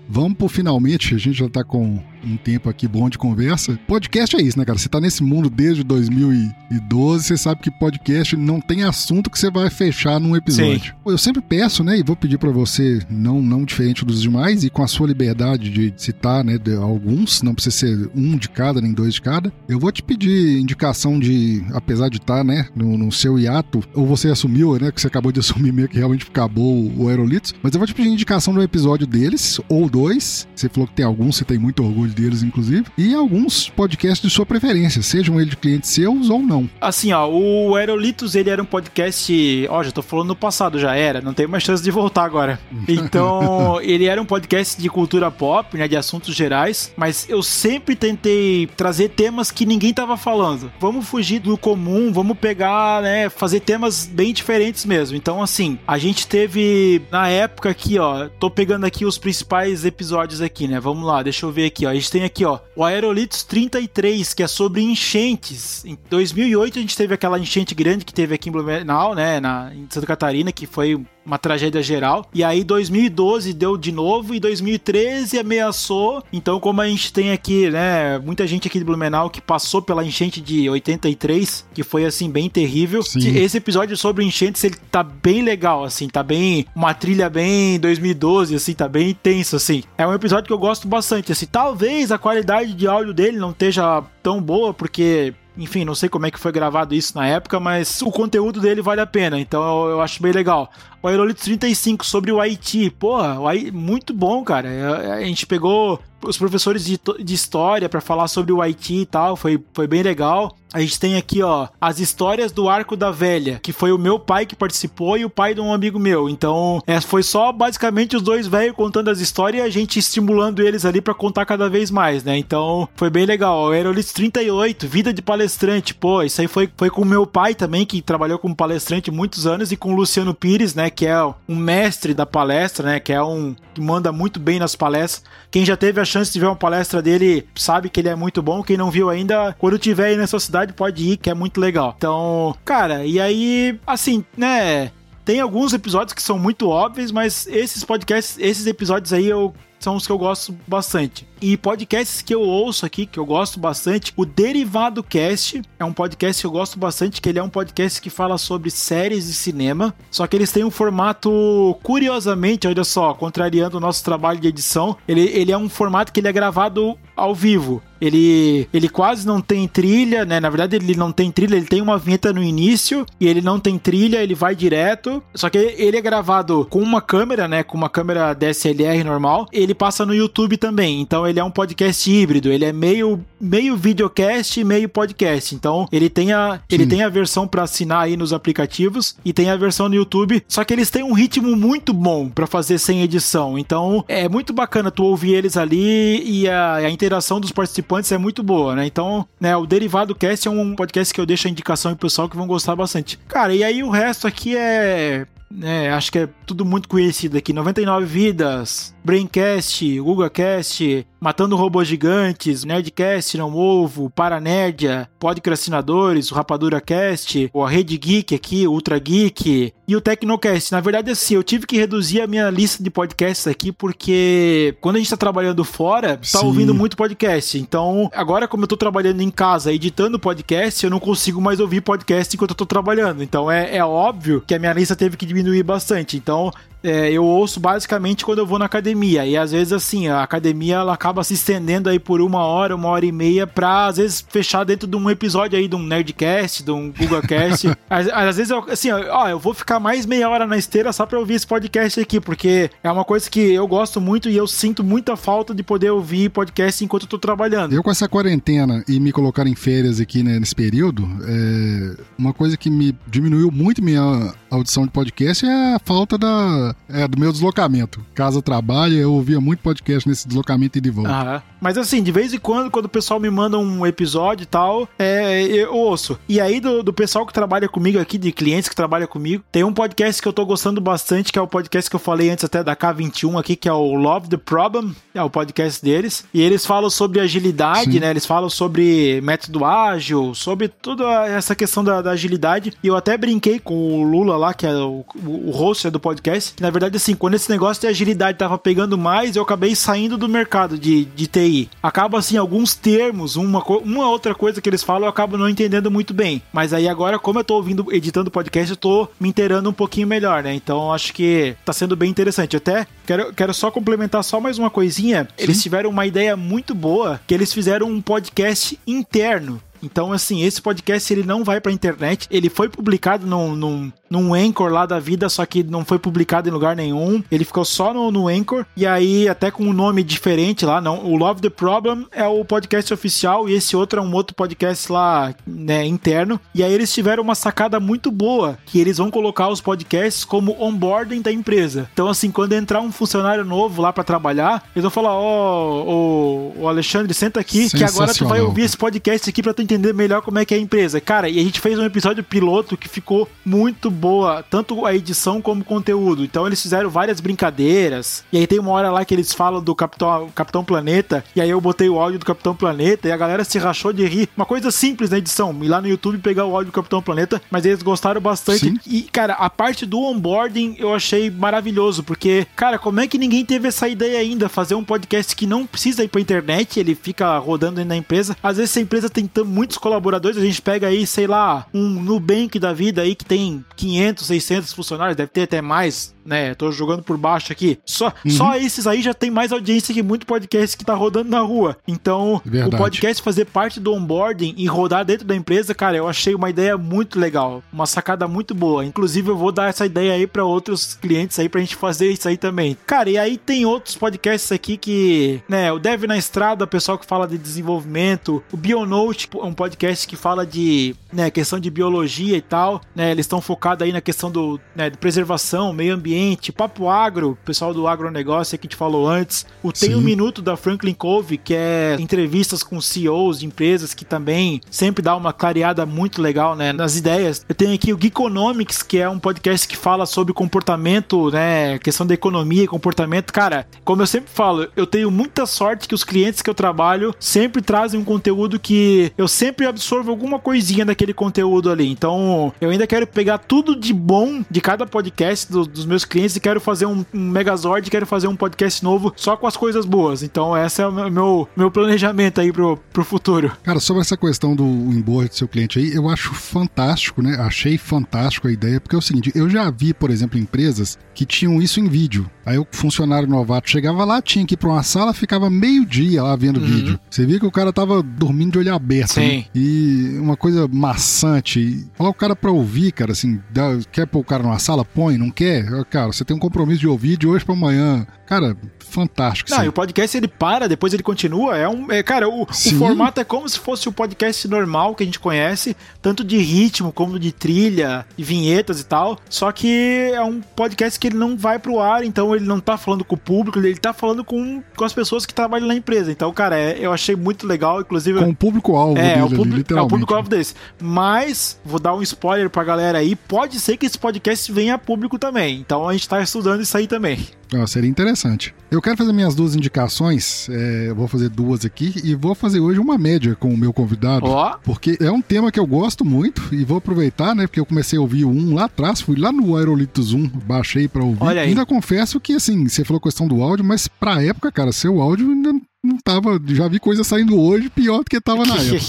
[SPEAKER 1] Vamos pro finalmente, a gente já tá com um tempo aqui bom de conversa. Podcast é isso, né, cara? Você tá nesse mundo desde 2012, você sabe que podcast não tem assunto que você vai fechar num episódio. Sim. Eu sempre peço, né, e vou pedir para você, não, não diferente dos demais, e com a sua liberdade de citar, né, de alguns, não precisa ser um de cada, nem dois de cada, eu vou te pedir indicação de, apesar de estar, tá, né, no, no, seu hiato, ou você assumiu, né, que você acabou de assumir meio que realmente acabou o Aerolitos, mas eu vou te pedir indicação do episódio deles, ou dois, você falou que tem alguns, você tem muito orgulho deles, inclusive, e alguns podcasts de sua preferência, sejam eles de clientes seus ou não.
[SPEAKER 2] Assim, ó, o Aerolitos, ele era um podcast, ó, já tô falando no passado, já era, não tem mais chance de voltar agora. Então, ele era um podcast de cultura pop, né, de assuntos gerais, mas eu sempre tentei trazer temas que ninguém tava falando. Vamos fugir do comum, vamos pegar, né, fazer temas bem diferentes mesmo. Então, assim, a gente teve na época aqui, ó, tô pegando aqui os principais episódios aqui, né? Vamos lá, deixa eu ver aqui, ó. Gente tem aqui, ó, o Aerolitos 33, que é sobre enchentes. Em 2008 a gente teve aquela enchente grande que teve aqui em Blumenau, né, na em Santa Catarina, que foi uma tragédia geral. E aí 2012 deu de novo e 2013 ameaçou. Então, como a gente tem aqui, né, muita gente aqui de Blumenau que passou pela enchente de 83, que foi assim bem terrível. Sim. Esse episódio sobre enchentes, ele tá bem legal assim, tá bem uma trilha bem 2012 assim, tá bem intenso assim. É um episódio que eu gosto bastante assim. Talvez a qualidade de áudio dele não esteja tão boa porque enfim, não sei como é que foi gravado isso na época, mas o conteúdo dele vale a pena, então eu, eu acho bem legal. O Aerolitos 35 sobre o Haiti, porra, o Haiti, muito bom, cara. A, a gente pegou os professores de, de história para falar sobre o Haiti e tal, foi, foi bem legal. A gente tem aqui, ó, as histórias do Arco da Velha, que foi o meu pai que participou e o pai de um amigo meu. Então, é, foi só basicamente os dois velhos contando as histórias e a gente estimulando eles ali para contar cada vez mais, né? Então, foi bem legal. O Aerolis 38, Vida de Palestrante, pô, isso aí foi, foi com o meu pai também, que trabalhou como palestrante muitos anos, e com o Luciano Pires, né, que é um mestre da palestra, né, que é um que manda muito bem nas palestras. Quem já teve a chance de ver uma palestra dele sabe que ele é muito bom. Quem não viu ainda, quando tiver aí nessa cidade, pode ir, que é muito legal. Então, cara, e aí, assim, né? Tem alguns episódios que são muito óbvios, mas esses podcasts, esses episódios aí eu são os que eu gosto bastante. E podcasts que eu ouço aqui, que eu gosto bastante, o Derivado Cast é um podcast que eu gosto bastante, que ele é um podcast que fala sobre séries de cinema, só que eles têm um formato, curiosamente, olha só, contrariando o nosso trabalho de edição, ele, ele é um formato que ele é gravado ao vivo. Ele, ele quase não tem trilha, né? Na verdade, ele não tem trilha, ele tem uma vinheta no início e ele não tem trilha, ele vai direto. Só que ele é gravado com uma câmera, né? Com uma câmera DSLR normal. Ele passa no YouTube também. Então ele é um podcast híbrido. Ele é meio, meio videocast e meio podcast. Então ele tem a, ele tem a versão para assinar aí nos aplicativos e tem a versão no YouTube. Só que eles têm um ritmo muito bom para fazer sem edição. Então é muito bacana tu ouvir eles ali e a, a interação dos participantes é muito boa, né? Então, né, o Derivado Cast é um podcast que eu deixo a indicação pro pessoal que vão gostar bastante. Cara, e aí o resto aqui é é, acho que é tudo muito conhecido aqui. 99 Vidas, Braincast, GugaCast, Matando Robôs Gigantes, Nerdcast, Não Ovo, Paranerdia, Podcrastinadores, o Rapadura Cast, a Rede Geek aqui, Ultra Geek e o Tecnocast. Na verdade, assim, eu tive que reduzir a minha lista de podcasts aqui porque quando a gente tá trabalhando fora, tá Sim. ouvindo muito podcast. Então, agora como eu tô trabalhando em casa, editando podcast, eu não consigo mais ouvir podcast enquanto eu tô trabalhando. Então, é, é óbvio que a minha lista teve que diminuir bastante. Então, é, eu ouço basicamente quando eu vou na academia. E às vezes, assim, a academia ela acaba se estendendo aí por uma hora, uma hora e meia, pra às vezes fechar dentro de um episódio aí de um Nerdcast, de um GugaCast. às, às vezes, eu, assim, ó, eu vou ficar mais meia hora na esteira só pra ouvir esse podcast aqui, porque é uma coisa que eu gosto muito e eu sinto muita falta de poder ouvir podcast enquanto eu tô trabalhando.
[SPEAKER 1] Eu com essa quarentena e me colocar em férias aqui né, nesse período, é uma coisa que me diminuiu muito minha audição de podcast é a falta da é, do meu deslocamento. Casa trabalho, eu ouvia muito podcast nesse deslocamento e de volta.
[SPEAKER 2] Aham. Mas assim, de vez em quando, quando o pessoal me manda um episódio e tal, é, eu ouço. E aí, do, do pessoal que trabalha comigo aqui, de clientes que trabalham comigo, tem um podcast que eu tô gostando bastante, que é o podcast que eu falei antes até da K21 aqui, que é o Love the Problem, é o podcast deles. E eles falam sobre agilidade, Sim. né? Eles falam sobre método ágil, sobre toda essa questão da, da, agilidade. E eu até brinquei com o Lula lá, que é o, o host do podcast, que na verdade, assim, quando esse negócio de agilidade tava pegando mais, eu acabei saindo do mercado de, de TI. Acaba, assim, alguns termos, uma, uma outra coisa que eles falam, eu acabo não entendendo muito bem. Mas aí agora, como eu tô ouvindo, editando podcast, eu tô me inteirando um pouquinho melhor, né? Então acho que tá sendo bem interessante. Até quero, quero só complementar só mais uma coisinha. Sim. Eles tiveram uma ideia muito boa, que eles fizeram um podcast interno então, assim, esse podcast ele não vai pra internet. Ele foi publicado num, num, num Anchor lá da vida, só que não foi publicado em lugar nenhum. Ele ficou só no, no Anchor, e aí até com um nome diferente lá, não. O Love the Problem é o podcast oficial, e esse outro é um outro podcast lá, né, interno. E aí eles tiveram uma sacada muito boa, que eles vão colocar os podcasts como onboarding da empresa. Então, assim, quando entrar um funcionário novo lá para trabalhar, eles vão falar: Ó, oh, o Alexandre, senta aqui, que agora tu vai ouvir esse podcast aqui para tu entender melhor como é que é a empresa. Cara, e a gente fez um episódio piloto que ficou muito boa, tanto a edição como o conteúdo. Então, eles fizeram várias brincadeiras. E aí tem uma hora lá que eles falam do Capitão, Capitão Planeta, e aí eu botei o áudio do Capitão Planeta, e a galera se rachou de rir. Uma coisa simples na edição, ir lá no YouTube pegar o áudio do Capitão Planeta, mas eles gostaram bastante. Sim. E, cara, a parte do onboarding eu achei maravilhoso, porque, cara, como é que ninguém teve essa ideia ainda? Fazer um podcast que não precisa ir pra internet, ele fica rodando na empresa. Às vezes, a empresa tem muitos colaboradores, a gente pega aí, sei lá, um Nubank da vida aí que tem 500, 600 funcionários, deve ter até mais, né? Tô jogando por baixo aqui. Só, uhum. só esses aí já tem mais audiência que muito podcast que tá rodando na rua. Então, Verdade. o podcast fazer parte do onboarding e rodar dentro da empresa, cara, eu achei uma ideia muito legal, uma sacada muito boa. Inclusive, eu vou dar essa ideia aí para outros clientes aí pra gente fazer isso aí também. Cara, e aí tem outros podcasts aqui que, né, o Dev na Estrada, pessoal que fala de desenvolvimento, o Bionote, um podcast que fala de, né, questão de biologia e tal, né, eles estão focados aí na questão do, né, de preservação, meio ambiente ambiente, Papo Agro, pessoal do agronegócio que a gente falou antes. O Tem um Minuto da Franklin Cove, que é entrevistas com CEOs de empresas que também sempre dá uma clareada muito legal, né, nas ideias. Eu tenho aqui o Geekonomics, que é um podcast que fala sobre comportamento, né, questão da economia e comportamento. Cara, como eu sempre falo, eu tenho muita sorte que os clientes que eu trabalho sempre trazem um conteúdo que eu sempre absorvo alguma coisinha daquele conteúdo ali. Então, eu ainda quero pegar tudo de bom de cada podcast do, dos meus clientes e quero fazer um, um Megazord, quero fazer um podcast novo só com as coisas boas. Então, esse é o meu, meu planejamento aí pro, pro futuro.
[SPEAKER 1] Cara, sobre essa questão do onboard do seu cliente aí, eu acho fantástico, né? Achei fantástico a ideia, porque é o seguinte, eu já vi, por exemplo, empresas que tinham isso em vídeo. Aí o funcionário novato chegava lá, tinha que ir pra uma sala, ficava meio dia lá vendo uhum. vídeo. Você via que o cara tava dormindo de olho aberto. Sim. Né? E uma coisa maçante. Falar o cara pra ouvir, cara, assim, dá, quer pôr o cara numa sala? Põe, não quer? Cara, você tem um compromisso de ouvir de hoje pra amanhã. Cara, fantástico.
[SPEAKER 2] Não, e o podcast ele para, depois ele continua. É um. É, cara, o, o, formato é como se fosse o podcast normal que a gente conhece, tanto de ritmo como de trilha, de vinhetas e tal. Só que é um podcast que ele não vai pro ar, então ele não tá falando com o público, ele tá falando com, com as pessoas que trabalham na empresa. Então, cara, é, eu achei muito legal, inclusive.
[SPEAKER 1] Com o público-alvo
[SPEAKER 2] é, dele, é o público, É o público-alvo desse. Mas, vou dar um spoiler pra galera aí: pode ser que esse podcast venha a público também. Então a gente tá estudando isso aí também.
[SPEAKER 1] Ah, seria interessante. Eu quero fazer minhas duas indicações. É, eu vou fazer duas aqui e vou fazer hoje uma média com o meu convidado. Oh. Porque é um tema que eu gosto muito e vou aproveitar, né? Porque eu comecei a ouvir um lá atrás, fui lá no Aerolitos 1, baixei para ouvir. Olha aí. Ainda confesso que, assim, você falou questão do áudio, mas pra época, cara, seu áudio ainda não tava. Já vi coisa saindo hoje pior do que tava na época.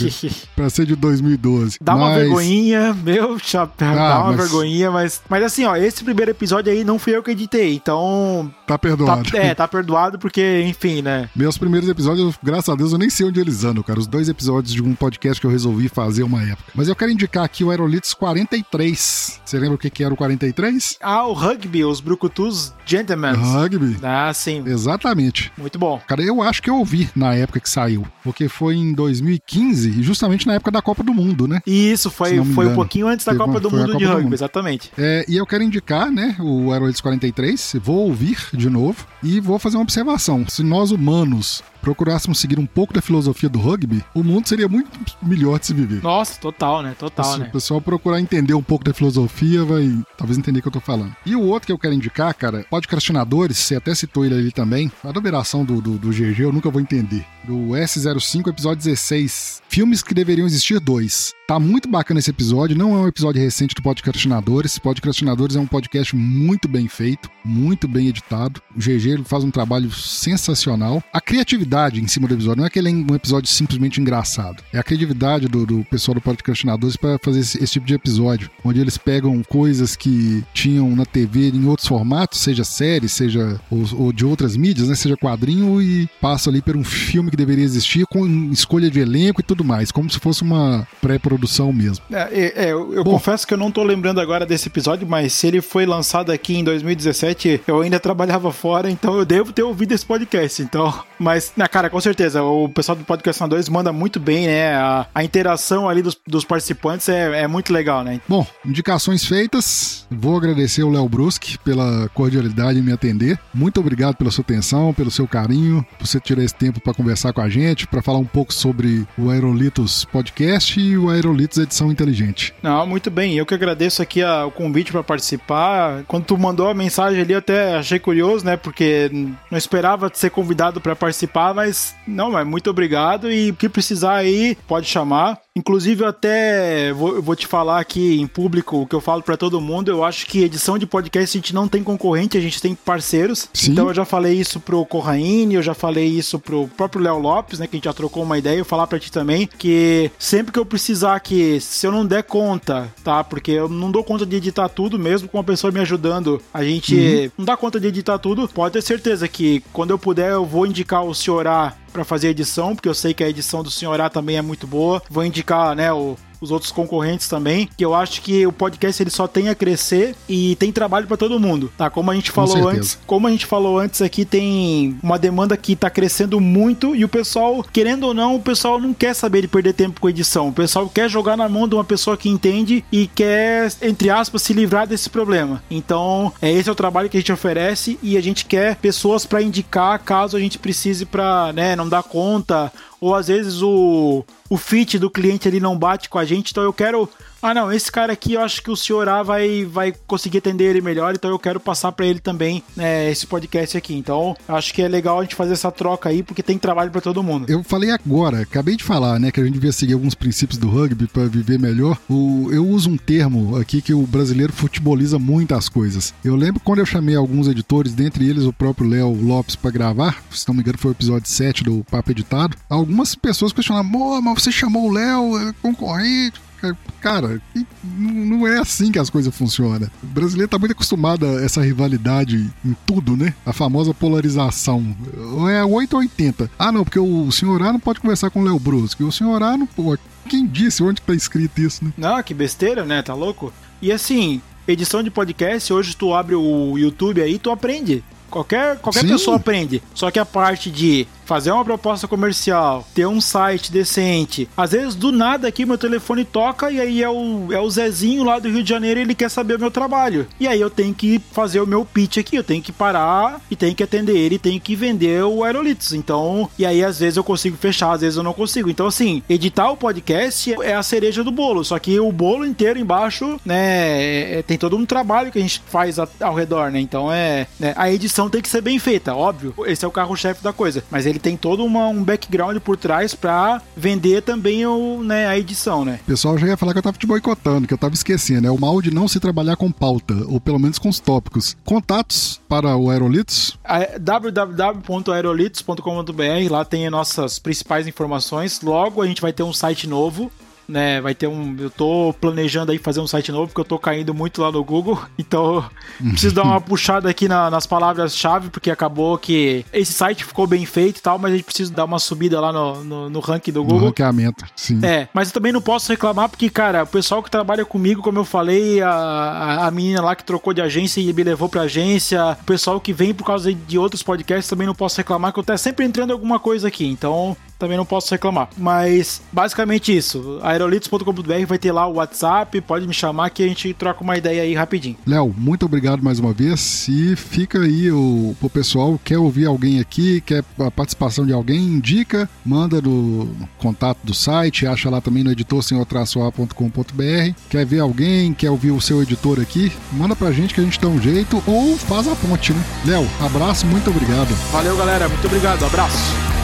[SPEAKER 1] pra ser de 2012.
[SPEAKER 2] Dá mas... uma vergonhinha, meu chapéu. Ah, dá uma mas... vergonhinha, mas. Mas assim, ó, esse primeiro episódio aí não fui eu que editei, então.
[SPEAKER 1] Tá perdoado.
[SPEAKER 2] Tá, é, tá perdoado porque, enfim, né?
[SPEAKER 1] Meus primeiros episódios, graças a Deus, eu nem sei onde eles andam, cara. Os dois episódios de um podcast que eu resolvi fazer uma época. Mas eu quero indicar aqui o Aerolitos 43. Você lembra o que, que era o 43?
[SPEAKER 2] Ah, o Rugby, os Brucutus Gentlemen.
[SPEAKER 1] Rugby.
[SPEAKER 2] Ah, sim.
[SPEAKER 1] Exatamente.
[SPEAKER 2] Muito bom.
[SPEAKER 1] Cara, eu acho que eu ouvi na época que saiu, porque foi em 2015, justamente na época da Copa do Mundo, né?
[SPEAKER 2] Isso, foi, foi um pouquinho antes da Copa do Mundo Copa de rugby, mundo. exatamente.
[SPEAKER 1] É, e eu quero indicar, né, o Aeroids 43, vou ouvir de novo e vou fazer uma observação. Se nós humanos procurássemos seguir um pouco da filosofia do rugby, o mundo seria muito melhor de se viver.
[SPEAKER 2] Nossa, total, né? Total,
[SPEAKER 1] se
[SPEAKER 2] né?
[SPEAKER 1] o pessoal procurar entender um pouco da filosofia, vai talvez entender o que eu tô falando. E o outro que eu quero indicar, cara, podcastinadores, você até citou ele ali também, a numeração do, do, do GG eu nunca vou entender. Do S05, episódio 16. Filmes que deveriam existir dois. Tá muito bacana esse episódio, não é um episódio recente do Podcastinadores. Podcastinadores é um podcast muito bem feito, muito bem editado. O GG faz um trabalho sensacional. A criatividade em cima do episódio não é aquele um episódio simplesmente engraçado. É a criatividade do, do pessoal do Podcastinadores para fazer esse, esse, tipo de episódio, onde eles pegam coisas que tinham na TV em outros formatos, seja série, seja ou, ou de outras mídias, né, seja quadrinho e passam ali por um filme que deveria existir com escolha de elenco e tudo mais, como se fosse uma pré-produção produção mesmo.
[SPEAKER 2] É, é, eu, eu confesso que eu não tô lembrando agora desse episódio, mas se ele foi lançado aqui em 2017, eu ainda trabalhava fora, então eu devo ter ouvido esse podcast. Então, mas, na cara, com certeza, o pessoal do Podcast 2 manda muito bem, né? A, a interação ali dos, dos participantes é, é, muito legal, né?
[SPEAKER 1] Bom, indicações feitas. Vou agradecer o Léo Bruschi pela cordialidade em me atender. Muito obrigado pela sua atenção, pelo seu carinho, por você tirar esse tempo para conversar com a gente, para falar um pouco sobre o Aerolitos Podcast e o Aerolitos Edição Inteligente.
[SPEAKER 2] Não, muito bem. Eu que agradeço aqui a, o convite para participar. Quando tu mandou a mensagem ali, eu até achei curioso, né? Porque não esperava ser convidado para participar, mas não, mas muito obrigado e o que precisar aí, pode chamar. Inclusive, eu até vou, vou te falar aqui em público o que eu falo para todo mundo. Eu acho que edição de podcast a gente não tem concorrente, a gente tem parceiros. Sim. Então eu já falei isso pro Corraine, eu já falei isso pro próprio Léo Lopes, né? Que a gente já trocou uma ideia. Eu falar para ti também que sempre que eu precisar que, se eu não der conta, tá? Porque eu não dou conta de editar tudo, mesmo com uma pessoa me ajudando, a gente uhum. não dá conta de editar tudo. Pode ter certeza que quando eu puder, eu vou indicar o Senhorá para fazer a edição, porque eu sei que a edição do Senhorá também é muito boa. Vou indicar, né, o, os outros concorrentes também, que eu acho que o podcast ele só tem a crescer e tem trabalho para todo mundo, tá? Como a gente falou antes, como a gente falou antes aqui tem uma demanda que tá crescendo muito e o pessoal, querendo ou não, o pessoal não quer saber de perder tempo com edição. O pessoal quer jogar na mão de uma pessoa que entende e quer, entre aspas, se livrar desse problema. Então, é esse é o trabalho que a gente oferece e a gente quer pessoas para indicar caso a gente precise para, né, não dar conta ou às vezes o, o fit do cliente ali não bate com a gente, então eu quero ah, não, esse cara aqui eu acho que o senhor A vai, vai conseguir atender ele melhor, então eu quero passar para ele também né, esse podcast aqui. Então, acho que é legal a gente fazer essa troca aí, porque tem trabalho para todo mundo.
[SPEAKER 1] Eu falei agora, acabei de falar, né, que a gente devia seguir alguns princípios do rugby para viver melhor. O, eu uso um termo aqui que o brasileiro futeboliza muitas coisas. Eu lembro quando eu chamei alguns editores, dentre eles o próprio Léo Lopes, para gravar, se não me engano foi o episódio 7 do Papo Editado, algumas pessoas questionaram, mas você chamou o Léo, é concorrente, Cara, não é assim que as coisas funcionam. O brasileiro tá muito acostumado a essa rivalidade em tudo, né? A famosa polarização. É 8 ou 80. Ah, não, porque o senhor A não pode conversar com o Léo Brusque. O senhor A não pode. Quem disse? Onde tá escrito isso, né?
[SPEAKER 2] Não, que besteira, né? Tá louco? E assim, edição de podcast, hoje tu abre o YouTube aí, tu aprende. Qualquer, qualquer pessoa aprende. Só que a parte de fazer uma proposta comercial, ter um site decente. Às vezes, do nada aqui, meu telefone toca e aí é o, é o Zezinho lá do Rio de Janeiro ele quer saber o meu trabalho. E aí eu tenho que fazer o meu pitch aqui, eu tenho que parar e tenho que atender ele, tenho que vender o Aerolitos. Então, e aí às vezes eu consigo fechar, às vezes eu não consigo. Então, assim, editar o podcast é a cereja do bolo, só que o bolo inteiro embaixo, né, é, é, tem todo um trabalho que a gente faz ao redor, né? Então, é, né, a edição tem que ser bem feita, óbvio. Esse é o carro-chefe da coisa, mas ele tem todo uma, um background por trás para vender também o, né, a edição, né?
[SPEAKER 1] O pessoal já ia falar que eu tava te boicotando, que eu tava esquecendo. É o mal de não se trabalhar com pauta, ou pelo menos com os tópicos. Contatos para o Aerolitos?
[SPEAKER 2] www.aerolitos.com.br, lá tem as nossas principais informações. Logo a gente vai ter um site novo né? Vai ter um. Eu tô planejando aí fazer um site novo, porque eu tô caindo muito lá no Google. Então, preciso dar uma puxada aqui na, nas palavras-chave, porque acabou que esse site ficou bem feito e tal, mas a gente precisa dar uma subida lá no, no, no ranking do Google. No
[SPEAKER 1] ranqueamento, sim.
[SPEAKER 2] É, mas eu também não posso reclamar, porque, cara, o pessoal que trabalha comigo, como eu falei, a, a menina lá que trocou de agência e me levou pra agência, o pessoal que vem por causa de outros podcasts, também não posso reclamar, que eu tô sempre entrando alguma coisa aqui. Então, também não posso reclamar. Mas basicamente isso. Aerolitos.com.br vai ter lá o WhatsApp, pode me chamar que a gente troca uma ideia aí rapidinho.
[SPEAKER 1] Léo, muito obrigado mais uma vez. E fica aí o, o pessoal quer ouvir alguém aqui, quer a participação de alguém, indica, manda no contato do site, acha lá também no editor senhor-a.com.br. Quer ver alguém, quer ouvir o seu editor aqui, manda pra gente que a gente dá um jeito ou faz a ponte, né? Léo, abraço, muito obrigado.
[SPEAKER 2] Valeu, galera, muito obrigado, abraço.